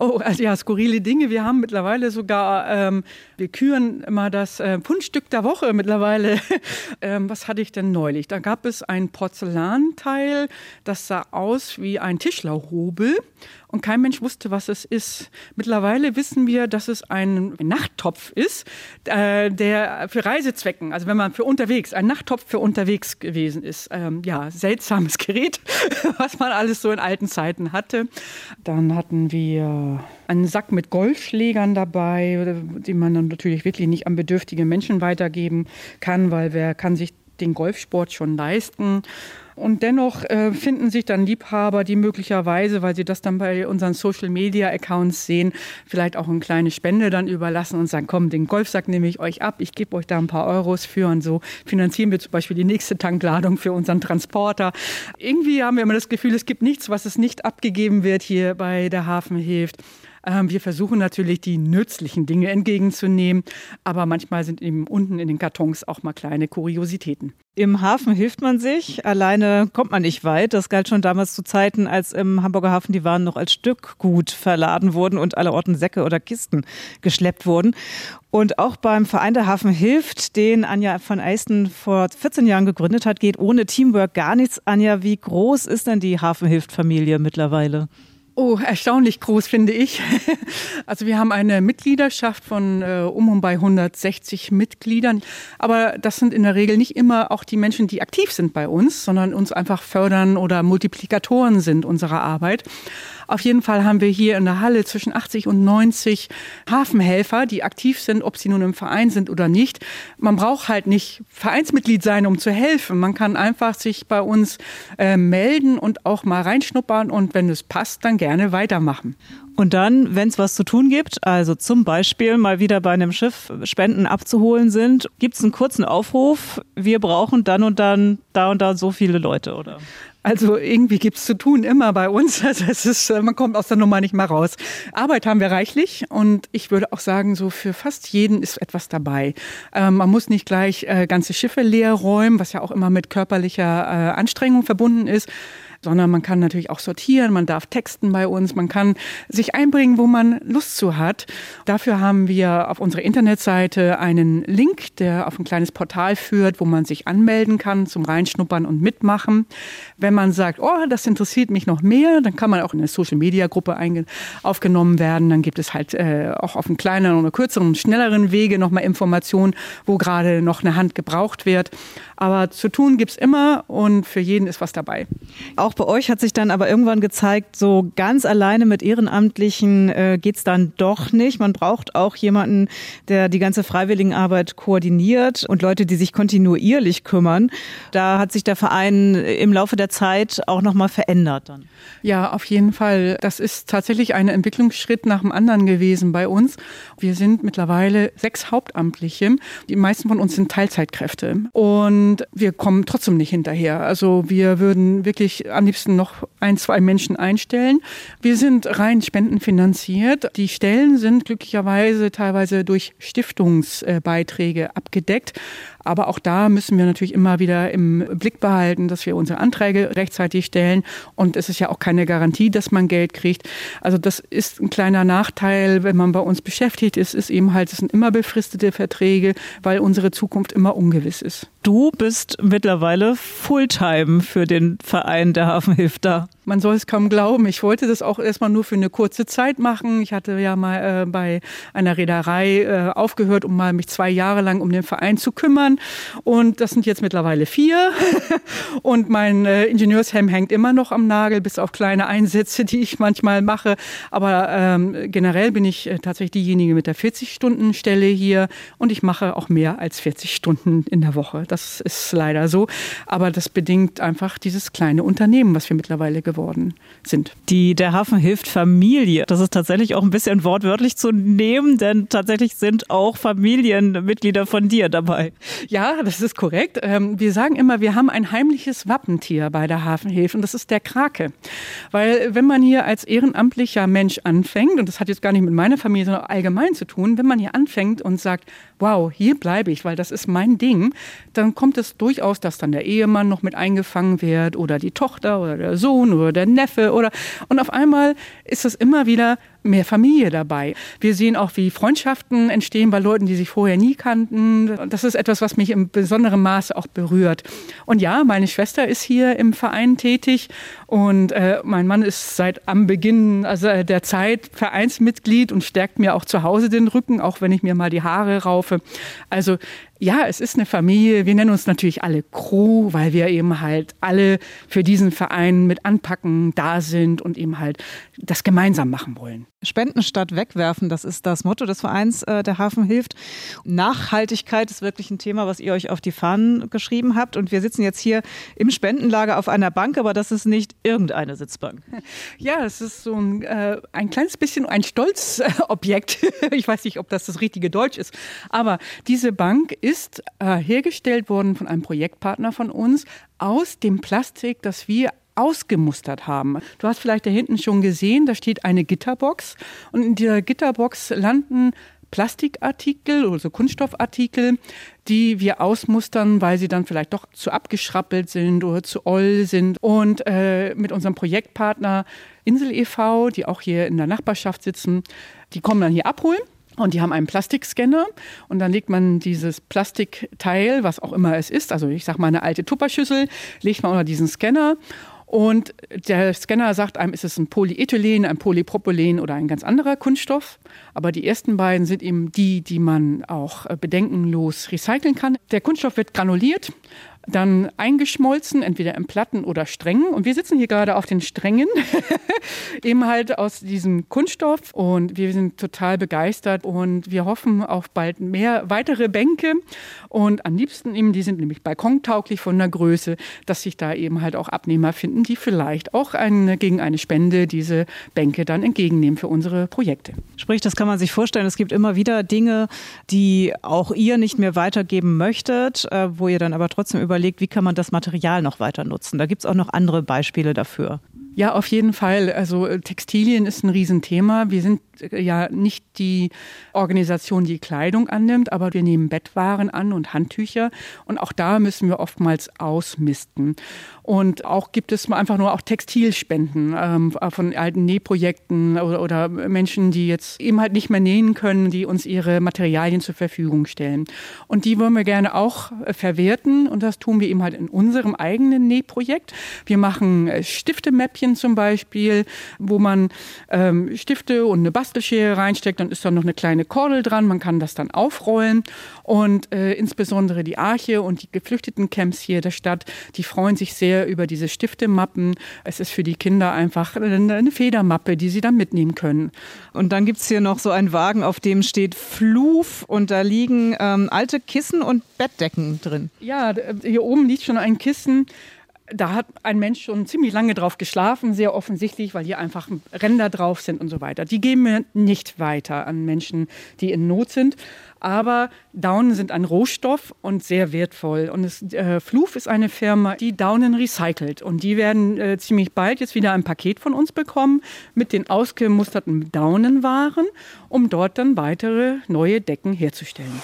Oh, also ja, skurrile Dinge. Wir haben mittlerweile sogar, ähm, wir küren immer das äh, Fundstück der Woche mittlerweile. ähm, was hatte ich denn neulich? Da gab es ein Porzellanteil, das sah aus wie ein Tischlerhobel und kein Mensch wusste, was es ist. Mittlerweile wissen wir, dass es ein Nachttopf ist, äh, der für Reisezwecken, also wenn man für unterwegs, ein Nachttopf für unterwegs gewesen ist. Ähm, ja, seltsames Gerät, was man alles so in alten Zeiten hatte. Dann hatten wir einen Sack mit Golfschlägern dabei, die man dann natürlich wirklich nicht an bedürftige Menschen weitergeben kann, weil wer kann sich den Golfsport schon leisten. Und dennoch äh, finden sich dann Liebhaber, die möglicherweise, weil sie das dann bei unseren Social-Media-Accounts sehen, vielleicht auch eine kleine Spende dann überlassen und sagen, komm, den Golfsack nehme ich euch ab, ich gebe euch da ein paar Euros für und so finanzieren wir zum Beispiel die nächste Tankladung für unseren Transporter. Irgendwie haben wir immer das Gefühl, es gibt nichts, was es nicht abgegeben wird hier bei der Hafen hilft. Ähm, wir versuchen natürlich, die nützlichen Dinge entgegenzunehmen, aber manchmal sind eben unten in den Kartons auch mal kleine Kuriositäten. Im Hafen hilft man sich, alleine kommt man nicht weit. Das galt schon damals zu Zeiten, als im Hamburger Hafen die Waren noch als Stückgut verladen wurden und allerorten Säcke oder Kisten geschleppt wurden. Und auch beim Verein der Hafen hilft, den Anja von Eisten vor 14 Jahren gegründet hat, geht ohne Teamwork gar nichts. Anja, wie groß ist denn die Hafenhilft-Familie mittlerweile? Oh, erstaunlich groß finde ich. Also wir haben eine Mitgliederschaft von äh, um und bei 160 Mitgliedern. Aber das sind in der Regel nicht immer auch die Menschen, die aktiv sind bei uns, sondern uns einfach fördern oder Multiplikatoren sind unserer Arbeit. Auf jeden Fall haben wir hier in der Halle zwischen 80 und 90 Hafenhelfer, die aktiv sind, ob sie nun im Verein sind oder nicht. Man braucht halt nicht Vereinsmitglied sein, um zu helfen. Man kann einfach sich bei uns äh, melden und auch mal reinschnuppern und wenn es passt, dann gerne weitermachen. Und dann, wenn es was zu tun gibt, also zum Beispiel mal wieder bei einem Schiff Spenden abzuholen sind, gibt es einen kurzen Aufruf, wir brauchen dann und dann da und da so viele Leute, oder? Also irgendwie gibt's zu tun immer bei uns. Also es ist, man kommt aus der Nummer nicht mal raus. Arbeit haben wir reichlich und ich würde auch sagen, so für fast jeden ist etwas dabei. Ähm, man muss nicht gleich äh, ganze Schiffe leer räumen, was ja auch immer mit körperlicher äh, Anstrengung verbunden ist sondern man kann natürlich auch sortieren, man darf texten bei uns, man kann sich einbringen, wo man Lust zu hat. Dafür haben wir auf unserer Internetseite einen Link, der auf ein kleines Portal führt, wo man sich anmelden kann zum Reinschnuppern und Mitmachen. Wenn man sagt, oh, das interessiert mich noch mehr, dann kann man auch in eine Social-Media-Gruppe aufgenommen werden. Dann gibt es halt äh, auch auf einem kleineren oder kürzeren, schnelleren Wege nochmal Informationen, wo gerade noch eine Hand gebraucht wird. Aber zu tun gibt's immer und für jeden ist was dabei. Auch bei euch hat sich dann aber irgendwann gezeigt, so ganz alleine mit Ehrenamtlichen äh, geht's dann doch nicht. Man braucht auch jemanden, der die ganze Freiwilligenarbeit koordiniert und Leute, die sich kontinuierlich kümmern. Da hat sich der Verein im Laufe der Zeit auch nochmal verändert dann. Ja, auf jeden Fall. Das ist tatsächlich ein Entwicklungsschritt nach dem anderen gewesen bei uns. Wir sind mittlerweile sechs Hauptamtliche. Die meisten von uns sind Teilzeitkräfte. Und wir kommen trotzdem nicht hinterher. Also wir würden wirklich am liebsten noch ein, zwei Menschen einstellen. Wir sind rein spendenfinanziert. Die Stellen sind glücklicherweise teilweise durch Stiftungsbeiträge abgedeckt. Aber auch da müssen wir natürlich immer wieder im Blick behalten, dass wir unsere Anträge rechtzeitig stellen. Und es ist ja auch keine Garantie, dass man Geld kriegt. Also das ist ein kleiner Nachteil, wenn man bei uns beschäftigt ist, ist eben halt, es sind immer befristete Verträge, weil unsere Zukunft immer ungewiss ist. Du bist mittlerweile Fulltime für den Verein der Hafenhilfe da. Man soll es kaum glauben. Ich wollte das auch erstmal nur für eine kurze Zeit machen. Ich hatte ja mal äh, bei einer Reederei äh, aufgehört, um mal mich zwei Jahre lang um den Verein zu kümmern. Und das sind jetzt mittlerweile vier. und mein äh, Ingenieurshelm hängt immer noch am Nagel, bis auf kleine Einsätze, die ich manchmal mache. Aber ähm, generell bin ich äh, tatsächlich diejenige mit der 40-Stunden-Stelle hier und ich mache auch mehr als 40 Stunden in der Woche. Das ist leider so. Aber das bedingt einfach dieses kleine Unternehmen, was wir mittlerweile geworden sind. Die, der Hafen hilft Familie. Das ist tatsächlich auch ein bisschen wortwörtlich zu nehmen, denn tatsächlich sind auch Familienmitglieder von dir dabei. Ja, das ist korrekt. Ähm, wir sagen immer, wir haben ein heimliches Wappentier bei der Hafenhilfe und das ist der Krake. Weil wenn man hier als ehrenamtlicher Mensch anfängt, und das hat jetzt gar nicht mit meiner Familie, sondern allgemein zu tun, wenn man hier anfängt und sagt, wow, hier bleibe ich, weil das ist mein Ding, dann kommt es durchaus, dass dann der Ehemann noch mit eingefangen wird oder die Tochter oder der Sohn oder der Neffe oder und auf einmal ist es immer wieder mehr Familie dabei. Wir sehen auch, wie Freundschaften entstehen bei Leuten, die sich vorher nie kannten. Das ist etwas, was mich im besonderen Maße auch berührt. Und ja, meine Schwester ist hier im Verein tätig und äh, mein Mann ist seit am Beginn also der Zeit Vereinsmitglied und stärkt mir auch zu Hause den Rücken, auch wenn ich mir mal die Haare raufe. Also ja, es ist eine Familie. Wir nennen uns natürlich alle Crew, weil wir eben halt alle für diesen Verein mit anpacken, da sind und eben halt das gemeinsam machen wollen. Spenden statt wegwerfen, das ist das Motto des Vereins äh, Der Hafen hilft. Nachhaltigkeit ist wirklich ein Thema, was ihr euch auf die Fahnen geschrieben habt. Und wir sitzen jetzt hier im Spendenlager auf einer Bank, aber das ist nicht irgendeine Sitzbank. Ja, es ist so ein, äh, ein kleines bisschen ein Stolzobjekt. ich weiß nicht, ob das das richtige Deutsch ist. Aber diese Bank ist äh, hergestellt worden von einem Projektpartner von uns aus dem Plastik, das wir ausgemustert haben. Du hast vielleicht da hinten schon gesehen, da steht eine Gitterbox und in dieser Gitterbox landen Plastikartikel oder so Kunststoffartikel, die wir ausmustern, weil sie dann vielleicht doch zu abgeschrappelt sind oder zu oll sind. Und äh, mit unserem Projektpartner Insel e.V., die auch hier in der Nachbarschaft sitzen, die kommen dann hier abholen. Und die haben einen Plastikscanner und dann legt man dieses Plastikteil, was auch immer es ist, also ich sage mal eine alte Tupperschüssel, legt man unter diesen Scanner und der Scanner sagt einem, ist es ein Polyethylen, ein Polypropylen oder ein ganz anderer Kunststoff. Aber die ersten beiden sind eben die, die man auch äh, bedenkenlos recyceln kann. Der Kunststoff wird granuliert dann eingeschmolzen, entweder in Platten oder Strängen. Und wir sitzen hier gerade auf den Strängen, eben halt aus diesem Kunststoff. Und wir sind total begeistert und wir hoffen auf bald mehr weitere Bänke. Und am liebsten eben, die sind nämlich balkontauglich von der Größe, dass sich da eben halt auch Abnehmer finden, die vielleicht auch eine, gegen eine Spende diese Bänke dann entgegennehmen für unsere Projekte. Sprich, das kann man sich vorstellen. Es gibt immer wieder Dinge, die auch ihr nicht mehr weitergeben möchtet, äh, wo ihr dann aber trotzdem über überlegt, wie kann man das Material noch weiter nutzen. Da gibt es auch noch andere Beispiele dafür. Ja, auf jeden Fall. Also äh, Textilien ist ein Riesenthema. Wir sind ja nicht die Organisation, die Kleidung annimmt, aber wir nehmen Bettwaren an und Handtücher. Und auch da müssen wir oftmals ausmisten. Und auch gibt es einfach nur auch Textilspenden ähm, von alten Nähprojekten oder, oder Menschen, die jetzt eben halt nicht mehr nähen können, die uns ihre Materialien zur Verfügung stellen. Und die wollen wir gerne auch äh, verwerten. Und das tun wir eben halt in unserem eigenen Nähprojekt. Wir machen Stiftemäppchen zum Beispiel, wo man ähm, Stifte und eine Bastelschere reinsteckt. Dann ist da noch eine kleine Kordel dran. Man kann das dann aufrollen. Und äh, insbesondere die Arche und die geflüchteten Camps hier der Stadt, die freuen sich sehr über diese Stiftemappen. Es ist für die Kinder einfach eine Federmappe, die sie dann mitnehmen können. Und dann gibt es hier noch so einen Wagen, auf dem steht Fluf und da liegen ähm, alte Kissen und Bettdecken drin. Ja, hier oben liegt schon ein Kissen da hat ein Mensch schon ziemlich lange drauf geschlafen, sehr offensichtlich, weil hier einfach Ränder drauf sind und so weiter. Die geben wir nicht weiter an Menschen, die in Not sind. Aber Daunen sind ein Rohstoff und sehr wertvoll. Und es, äh, Fluf ist eine Firma, die Daunen recycelt. Und die werden äh, ziemlich bald jetzt wieder ein Paket von uns bekommen mit den ausgemusterten Daunenwaren, um dort dann weitere neue Decken herzustellen.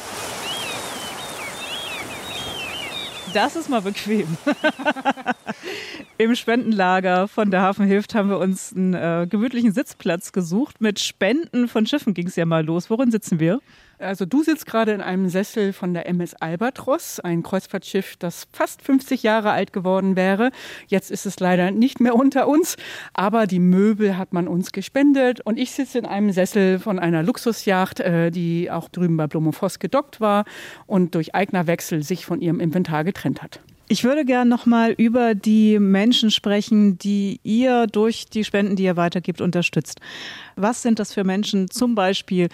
Das ist mal bequem. Im Spendenlager von der Hafen Hilft haben wir uns einen äh, gemütlichen Sitzplatz gesucht. Mit Spenden von Schiffen ging es ja mal los. Worin sitzen wir? Also du sitzt gerade in einem Sessel von der MS Albatros, ein Kreuzfahrtschiff, das fast 50 Jahre alt geworden wäre. Jetzt ist es leider nicht mehr unter uns, aber die Möbel hat man uns gespendet und ich sitze in einem Sessel von einer Luxusjacht, äh, die auch drüben bei Blumenfoss gedockt war und durch Eignerwechsel sich von ihrem Inventar getrennt hat. Ich würde gerne noch mal über die Menschen sprechen, die ihr durch die Spenden, die ihr weitergibt, unterstützt. Was sind das für Menschen zum Beispiel,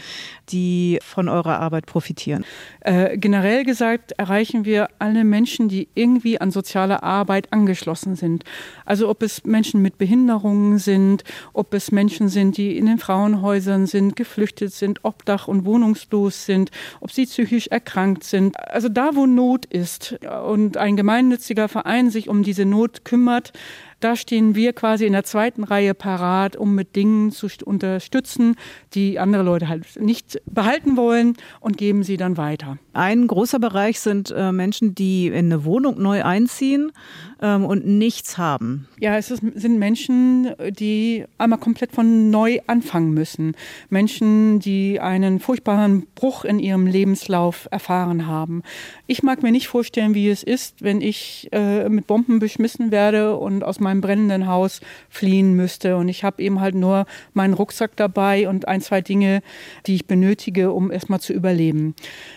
die von eurer Arbeit profitieren? Äh, generell gesagt erreichen wir alle Menschen, die irgendwie an soziale Arbeit angeschlossen sind. Also ob es Menschen mit Behinderungen sind, ob es Menschen sind, die in den Frauenhäusern sind, geflüchtet sind, obdach und wohnungslos sind, ob sie psychisch erkrankt sind. Also da, wo Not ist und ein gemeinnütziger Verein sich um diese Not kümmert, da stehen wir quasi in der zweiten Reihe parat, um mit Dingen zu unterstützen, die andere Leute halt nicht behalten wollen und geben sie dann weiter. Ein großer Bereich sind äh, Menschen, die in eine Wohnung neu einziehen ähm, und nichts haben. Ja, es ist, sind Menschen, die einmal komplett von neu anfangen müssen. Menschen, die einen furchtbaren Bruch in ihrem Lebenslauf erfahren haben. Ich mag mir nicht vorstellen, wie es ist, wenn ich äh, mit Bomben beschmissen werde und aus meinem meinem brennenden Haus fliehen müsste. Und ich habe eben halt nur meinen Rucksack dabei und ein, zwei Dinge, die ich benötige, um erstmal zu überleben.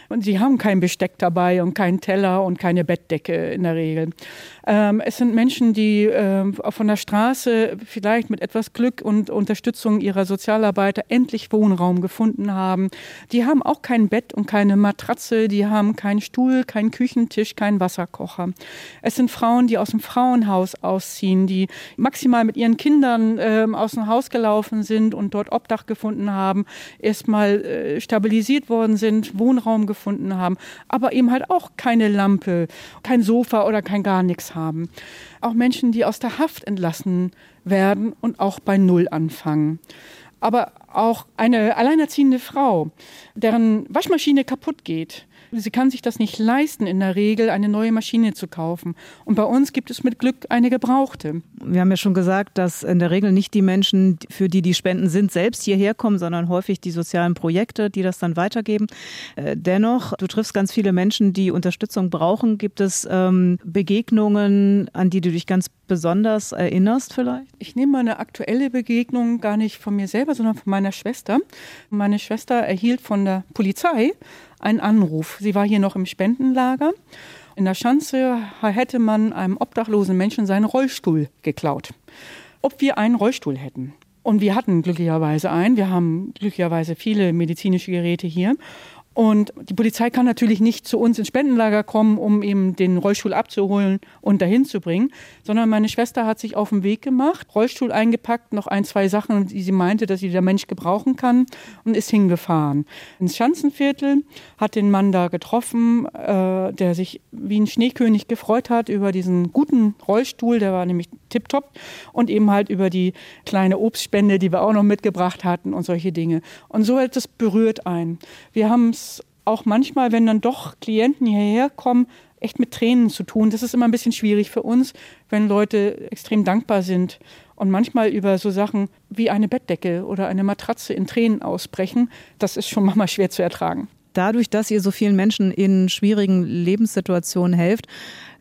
Und sie haben kein Besteck dabei und keinen Teller und keine Bettdecke in der Regel. Ähm, es sind Menschen, die äh, von der Straße vielleicht mit etwas Glück und Unterstützung ihrer Sozialarbeiter endlich Wohnraum gefunden haben. Die haben auch kein Bett und keine Matratze, die haben keinen Stuhl, keinen Küchentisch, keinen Wasserkocher. Es sind Frauen, die aus dem Frauenhaus ausziehen, die maximal mit ihren Kindern äh, aus dem Haus gelaufen sind und dort Obdach gefunden haben, erstmal äh, stabilisiert worden sind, Wohnraum gefunden haben, aber eben halt auch keine Lampe, kein Sofa oder kein gar nichts haben. Auch Menschen, die aus der Haft entlassen werden und auch bei Null anfangen. Aber auch eine alleinerziehende Frau, deren Waschmaschine kaputt geht, Sie kann sich das nicht leisten, in der Regel eine neue Maschine zu kaufen. Und bei uns gibt es mit Glück eine gebrauchte. Wir haben ja schon gesagt, dass in der Regel nicht die Menschen, für die die Spenden sind, selbst hierher kommen, sondern häufig die sozialen Projekte, die das dann weitergeben. Äh, dennoch, du triffst ganz viele Menschen, die Unterstützung brauchen. Gibt es ähm, Begegnungen, an die du dich ganz besonders erinnerst vielleicht? Ich nehme meine aktuelle Begegnung gar nicht von mir selber, sondern von meiner Schwester. Meine Schwester erhielt von der Polizei einen Anruf. Sie war hier noch im Spendenlager. In der Schanze hätte man einem obdachlosen Menschen seinen Rollstuhl geklaut. Ob wir einen Rollstuhl hätten. Und wir hatten glücklicherweise einen. Wir haben glücklicherweise viele medizinische Geräte hier. Und die Polizei kann natürlich nicht zu uns ins Spendenlager kommen, um eben den Rollstuhl abzuholen und dahin zu bringen, sondern meine Schwester hat sich auf den Weg gemacht, Rollstuhl eingepackt, noch ein, zwei Sachen, die sie meinte, dass sie der Mensch gebrauchen kann und ist hingefahren. Ins Schanzenviertel hat den Mann da getroffen, äh, der sich wie ein Schneekönig gefreut hat über diesen guten Rollstuhl, der war nämlich tipptopp und eben halt über die kleine Obstspende, die wir auch noch mitgebracht hatten und solche Dinge. Und so es berührt ein. Wir haben auch manchmal, wenn dann doch Klienten hierher kommen, echt mit Tränen zu tun. Das ist immer ein bisschen schwierig für uns, wenn Leute extrem dankbar sind und manchmal über so Sachen wie eine Bettdecke oder eine Matratze in Tränen ausbrechen. Das ist schon manchmal schwer zu ertragen. Dadurch, dass ihr so vielen Menschen in schwierigen Lebenssituationen helft,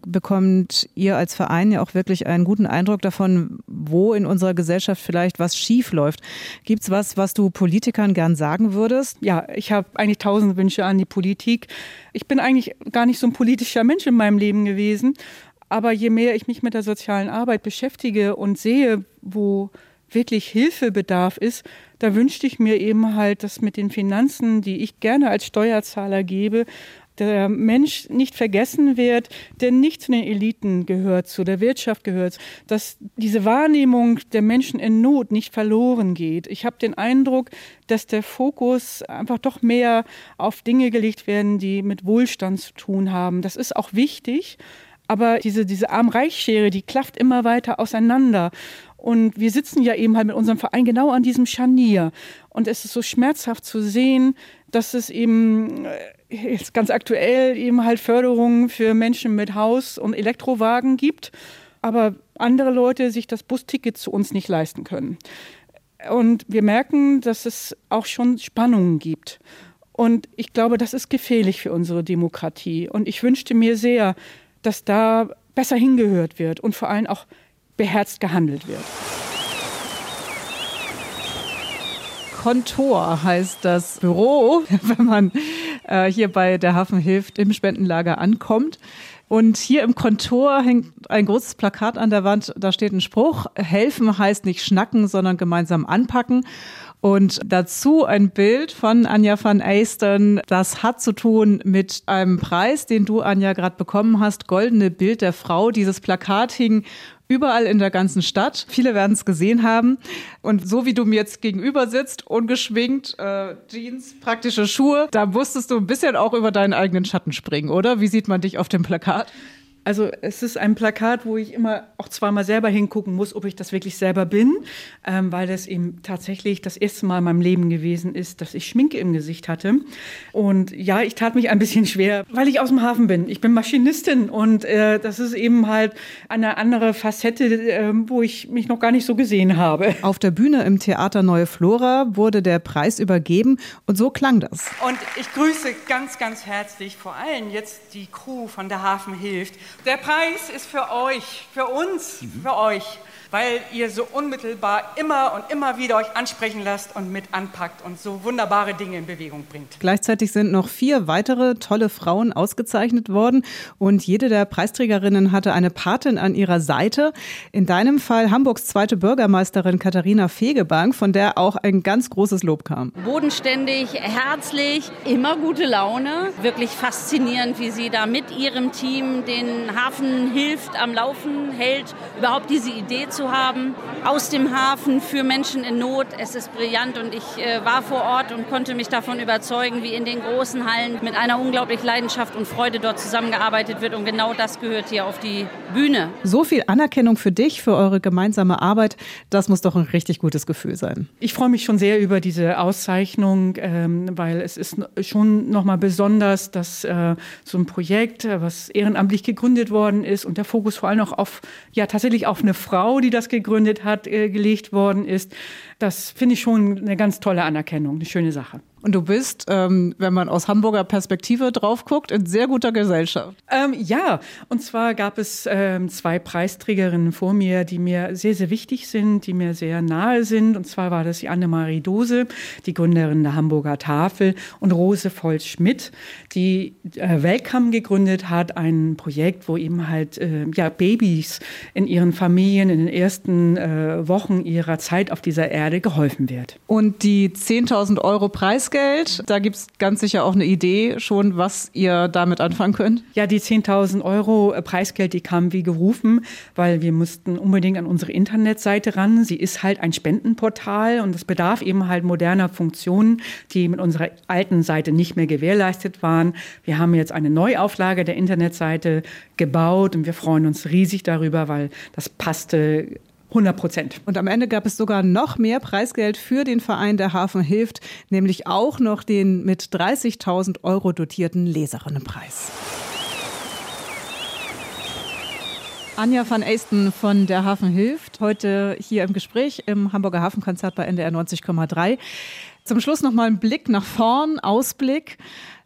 bekommt ihr als Verein ja auch wirklich einen guten Eindruck davon, wo in unserer Gesellschaft vielleicht was schief läuft. Gibt es was, was du Politikern gern sagen würdest? Ja, ich habe eigentlich tausend Wünsche an die Politik. Ich bin eigentlich gar nicht so ein politischer Mensch in meinem Leben gewesen. Aber je mehr ich mich mit der sozialen Arbeit beschäftige und sehe, wo wirklich Hilfebedarf ist, da wünschte ich mir eben halt, dass mit den Finanzen, die ich gerne als Steuerzahler gebe, der Mensch nicht vergessen wird, der nicht zu den Eliten gehört, zu der Wirtschaft gehört, dass diese Wahrnehmung der Menschen in Not nicht verloren geht. Ich habe den Eindruck, dass der Fokus einfach doch mehr auf Dinge gelegt werden, die mit Wohlstand zu tun haben. Das ist auch wichtig. Aber diese, diese Arm-Reich-Schere, die klafft immer weiter auseinander. Und wir sitzen ja eben halt mit unserem Verein genau an diesem Scharnier. Und es ist so schmerzhaft zu sehen, dass es eben äh, jetzt ganz aktuell eben halt Förderungen für Menschen mit Haus und Elektrowagen gibt. Aber andere Leute sich das Busticket zu uns nicht leisten können. Und wir merken, dass es auch schon Spannungen gibt. Und ich glaube, das ist gefährlich für unsere Demokratie. Und ich wünschte mir sehr, dass da besser hingehört wird und vor allem auch beherzt gehandelt wird. Kontor heißt das Büro, wenn man äh, hier bei der Hafen hilft im Spendenlager ankommt. Und hier im Kontor hängt ein großes Plakat an der Wand. Da steht ein Spruch. Helfen heißt nicht schnacken, sondern gemeinsam anpacken. Und dazu ein Bild von Anja van Eystern. Das hat zu tun mit einem Preis, den du, Anja, gerade bekommen hast. Goldene Bild der Frau. Dieses Plakat hing überall in der ganzen Stadt. Viele werden es gesehen haben. Und so wie du mir jetzt gegenüber sitzt, ungeschminkt, äh, Jeans, praktische Schuhe, da musstest du ein bisschen auch über deinen eigenen Schatten springen, oder? Wie sieht man dich auf dem Plakat? Also es ist ein Plakat, wo ich immer auch zweimal selber hingucken muss, ob ich das wirklich selber bin, ähm, weil das eben tatsächlich das erste Mal in meinem Leben gewesen ist, dass ich Schminke im Gesicht hatte. Und ja, ich tat mich ein bisschen schwer, weil ich aus dem Hafen bin. Ich bin Maschinistin und äh, das ist eben halt eine andere Facette, äh, wo ich mich noch gar nicht so gesehen habe. Auf der Bühne im Theater Neue Flora wurde der Preis übergeben und so klang das. Und ich grüße ganz, ganz herzlich vor allem jetzt die Crew von der Hafen hilft. Der Preis ist für euch, für uns, für euch weil ihr so unmittelbar immer und immer wieder euch ansprechen lasst und mit anpackt und so wunderbare Dinge in Bewegung bringt. Gleichzeitig sind noch vier weitere tolle Frauen ausgezeichnet worden und jede der Preisträgerinnen hatte eine Patin an ihrer Seite. In deinem Fall Hamburgs zweite Bürgermeisterin Katharina Fegebank, von der auch ein ganz großes Lob kam. Bodenständig, herzlich, immer gute Laune. Wirklich faszinierend, wie sie da mit ihrem Team den Hafen hilft, am Laufen hält, überhaupt diese Idee zu zu haben aus dem Hafen für Menschen in Not. Es ist brillant und ich äh, war vor Ort und konnte mich davon überzeugen, wie in den großen Hallen mit einer unglaublichen Leidenschaft und Freude dort zusammengearbeitet wird. Und genau das gehört hier auf die Bühne. So viel Anerkennung für dich, für eure gemeinsame Arbeit, das muss doch ein richtig gutes Gefühl sein. Ich freue mich schon sehr über diese Auszeichnung, ähm, weil es ist schon nochmal besonders, dass äh, so ein Projekt, äh, was ehrenamtlich gegründet worden ist und der Fokus vor allem auch auf, ja, tatsächlich auf eine Frau, die das gegründet hat, äh, gelegt worden ist. Das finde ich schon eine ganz tolle Anerkennung, eine schöne Sache. Und du bist, ähm, wenn man aus Hamburger Perspektive drauf guckt, in sehr guter Gesellschaft. Ähm, ja, und zwar gab es ähm, zwei Preisträgerinnen vor mir, die mir sehr, sehr wichtig sind, die mir sehr nahe sind. Und zwar war das die Annemarie Dose, die Gründerin der Hamburger Tafel, und Rose Volz-Schmidt, die äh, Welcome gegründet hat, ein Projekt, wo eben halt äh, ja, Babys in ihren Familien in den ersten äh, Wochen ihrer Zeit auf dieser Erde geholfen wird. Und die 10.000 Euro Preis Preisgeld. Da gibt es ganz sicher auch eine Idee schon, was ihr damit anfangen könnt. Ja, die 10.000 Euro äh, Preisgeld, die kamen wie gerufen, weil wir mussten unbedingt an unsere Internetseite ran. Sie ist halt ein Spendenportal und es bedarf eben halt moderner Funktionen, die mit unserer alten Seite nicht mehr gewährleistet waren. Wir haben jetzt eine Neuauflage der Internetseite gebaut und wir freuen uns riesig darüber, weil das passte 100 Prozent. Und am Ende gab es sogar noch mehr Preisgeld für den Verein Der Hafen hilft, nämlich auch noch den mit 30.000 Euro dotierten Leserinnenpreis. Anja van Eisten von der Hafen hilft, heute hier im Gespräch im Hamburger Hafenkonzert bei NDR 90,3. Zum Schluss noch mal ein Blick nach vorn, Ausblick.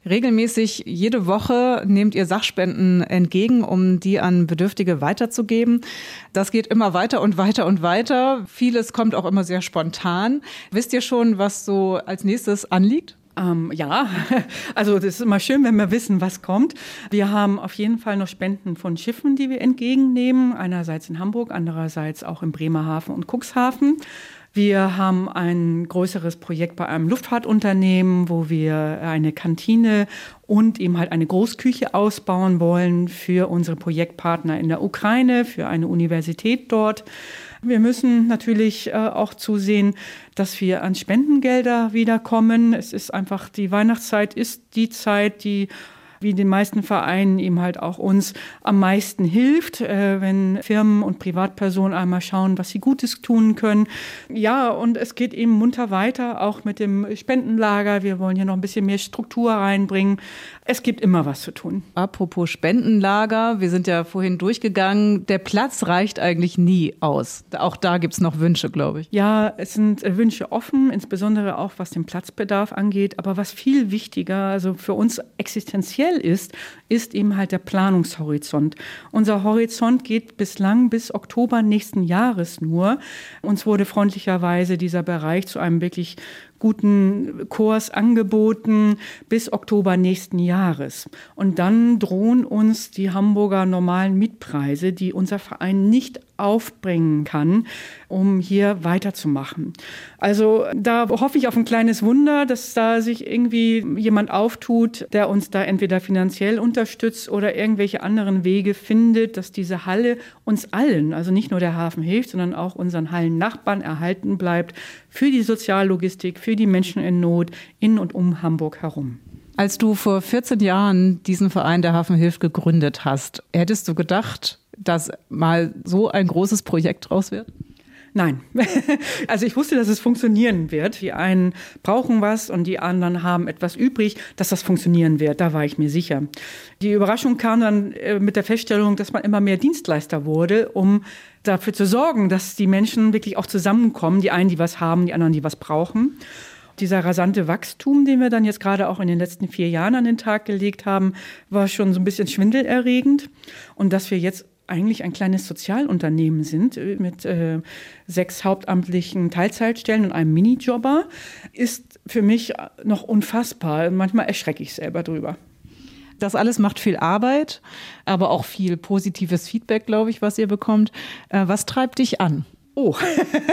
Regelmäßig jede Woche nehmt ihr Sachspenden entgegen, um die an Bedürftige weiterzugeben. Das geht immer weiter und weiter und weiter. Vieles kommt auch immer sehr spontan. Wisst ihr schon, was so als nächstes anliegt? Ähm, ja, also das ist immer schön, wenn wir wissen, was kommt. Wir haben auf jeden Fall noch Spenden von Schiffen, die wir entgegennehmen. Einerseits in Hamburg, andererseits auch in Bremerhaven und Cuxhaven. Wir haben ein größeres Projekt bei einem Luftfahrtunternehmen, wo wir eine Kantine und eben halt eine Großküche ausbauen wollen für unsere Projektpartner in der Ukraine, für eine Universität dort. Wir müssen natürlich äh, auch zusehen, dass wir an Spendengelder wiederkommen. Es ist einfach, die Weihnachtszeit ist die Zeit, die wie den meisten Vereinen eben halt auch uns am meisten hilft, äh, wenn Firmen und Privatpersonen einmal schauen, was sie Gutes tun können. Ja, und es geht eben munter weiter, auch mit dem Spendenlager. Wir wollen hier noch ein bisschen mehr Struktur reinbringen. Es gibt immer was zu tun. Apropos Spendenlager, wir sind ja vorhin durchgegangen. Der Platz reicht eigentlich nie aus. Auch da gibt es noch Wünsche, glaube ich. Ja, es sind äh, Wünsche offen, insbesondere auch was den Platzbedarf angeht. Aber was viel wichtiger, also für uns existenziell ist, ist eben halt der Planungshorizont. Unser Horizont geht bislang bis Oktober nächsten Jahres nur. Uns wurde freundlicherweise dieser Bereich zu einem wirklich guten Kurs angeboten bis Oktober nächsten Jahres. Und dann drohen uns die Hamburger normalen Mietpreise, die unser Verein nicht aufbringen kann, um hier weiterzumachen. Also da hoffe ich auf ein kleines Wunder, dass da sich irgendwie jemand auftut, der uns da entweder finanziell unterstützt oder irgendwelche anderen Wege findet, dass diese Halle uns allen, also nicht nur der Hafen hilft, sondern auch unseren Hallennachbarn erhalten bleibt für die Soziallogistik, für die Menschen in Not in und um Hamburg herum. Als du vor 14 Jahren diesen Verein der Hafen hilft gegründet hast, hättest du gedacht, dass mal so ein großes Projekt draus wird? Nein. Also ich wusste, dass es funktionieren wird. Die einen brauchen was und die anderen haben etwas übrig, dass das funktionieren wird. Da war ich mir sicher. Die Überraschung kam dann äh, mit der Feststellung, dass man immer mehr Dienstleister wurde, um dafür zu sorgen, dass die Menschen wirklich auch zusammenkommen. Die einen, die was haben, die anderen, die was brauchen. Dieser rasante Wachstum, den wir dann jetzt gerade auch in den letzten vier Jahren an den Tag gelegt haben, war schon so ein bisschen schwindelerregend. Und dass wir jetzt eigentlich ein kleines Sozialunternehmen sind äh, mit äh, sechs hauptamtlichen Teilzeitstellen und einem Minijobber, ist für mich noch unfassbar. Manchmal erschrecke ich selber drüber. Das alles macht viel Arbeit, aber auch viel positives Feedback, glaube ich, was ihr bekommt. Äh, was treibt dich an? Oh,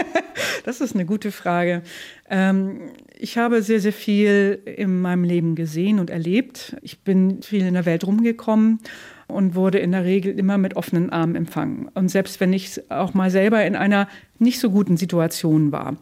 das ist eine gute Frage. Ähm, ich habe sehr, sehr viel in meinem Leben gesehen und erlebt. Ich bin viel in der Welt rumgekommen und wurde in der Regel immer mit offenen Armen empfangen. Und selbst wenn ich auch mal selber in einer nicht so guten Situation war,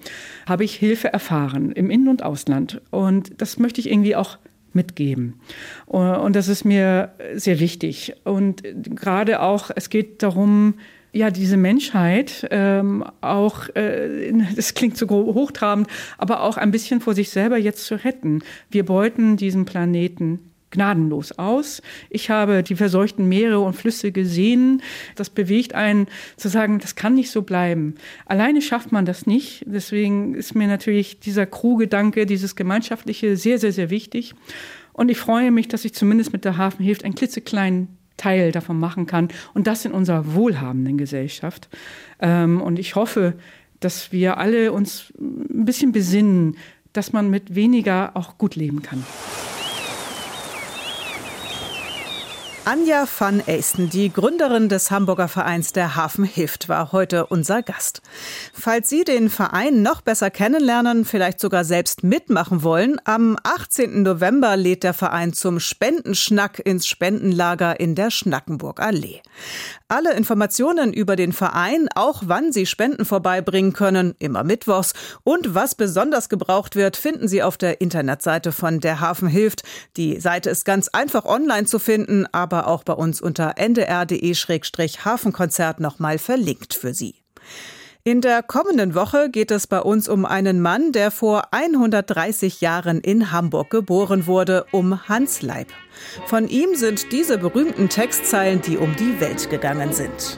habe ich Hilfe erfahren im In- und Ausland. Und das möchte ich irgendwie auch mitgeben. Und das ist mir sehr wichtig. Und gerade auch, es geht darum, ja, diese Menschheit ähm, auch, äh, das klingt so hochtrabend, aber auch ein bisschen vor sich selber jetzt zu retten. Wir beuten diesen Planeten gnadenlos aus. Ich habe die verseuchten Meere und Flüsse gesehen. Das bewegt einen zu sagen, das kann nicht so bleiben. Alleine schafft man das nicht. Deswegen ist mir natürlich dieser Crew-Gedanke, dieses Gemeinschaftliche sehr, sehr, sehr wichtig. Und ich freue mich, dass ich zumindest mit der Hafen hilft einen klitzekleinen Teil davon machen kann. Und das in unserer wohlhabenden Gesellschaft. Ähm, und ich hoffe, dass wir alle uns ein bisschen besinnen, dass man mit weniger auch gut leben kann. Anja van Eisten, die Gründerin des Hamburger Vereins Der Hafen hilft, war heute unser Gast. Falls Sie den Verein noch besser kennenlernen, vielleicht sogar selbst mitmachen wollen, am 18. November lädt der Verein zum Spendenschnack ins Spendenlager in der Schnackenburg Allee. Alle Informationen über den Verein, auch wann Sie Spenden vorbeibringen können, immer mittwochs und was besonders gebraucht wird, finden Sie auf der Internetseite von Der Hafen hilft. Die Seite ist ganz einfach online zu finden, aber auch bei uns unter ndr.de-hafenkonzert nochmal verlinkt für Sie. In der kommenden Woche geht es bei uns um einen Mann, der vor 130 Jahren in Hamburg geboren wurde, um Hans Leib. Von ihm sind diese berühmten Textzeilen, die um die Welt gegangen sind.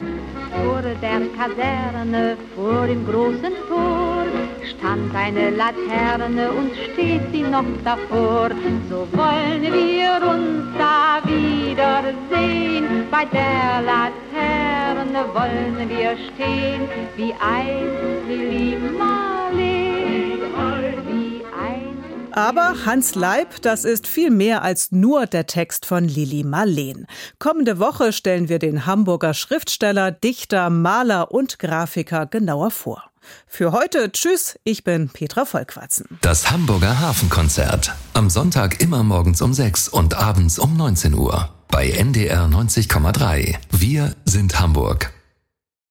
Vor der Kaserne, vor dem großen Tor, stand eine Laterne und steht sie noch davor. So wollen wir uns da wiedersehen, bei der Laterne wollen wir stehen, wie einst Lili Marleen. Aber Hans Leib, das ist viel mehr als nur der Text von Lili Marleen. Kommende Woche stellen wir den Hamburger Schriftsteller, Dichter, Maler und Grafiker genauer vor. Für heute tschüss, ich bin Petra Vollquatzen. Das Hamburger Hafenkonzert. Am Sonntag immer morgens um 6 und abends um 19 Uhr. Bei NDR 90,3. Wir sind Hamburg.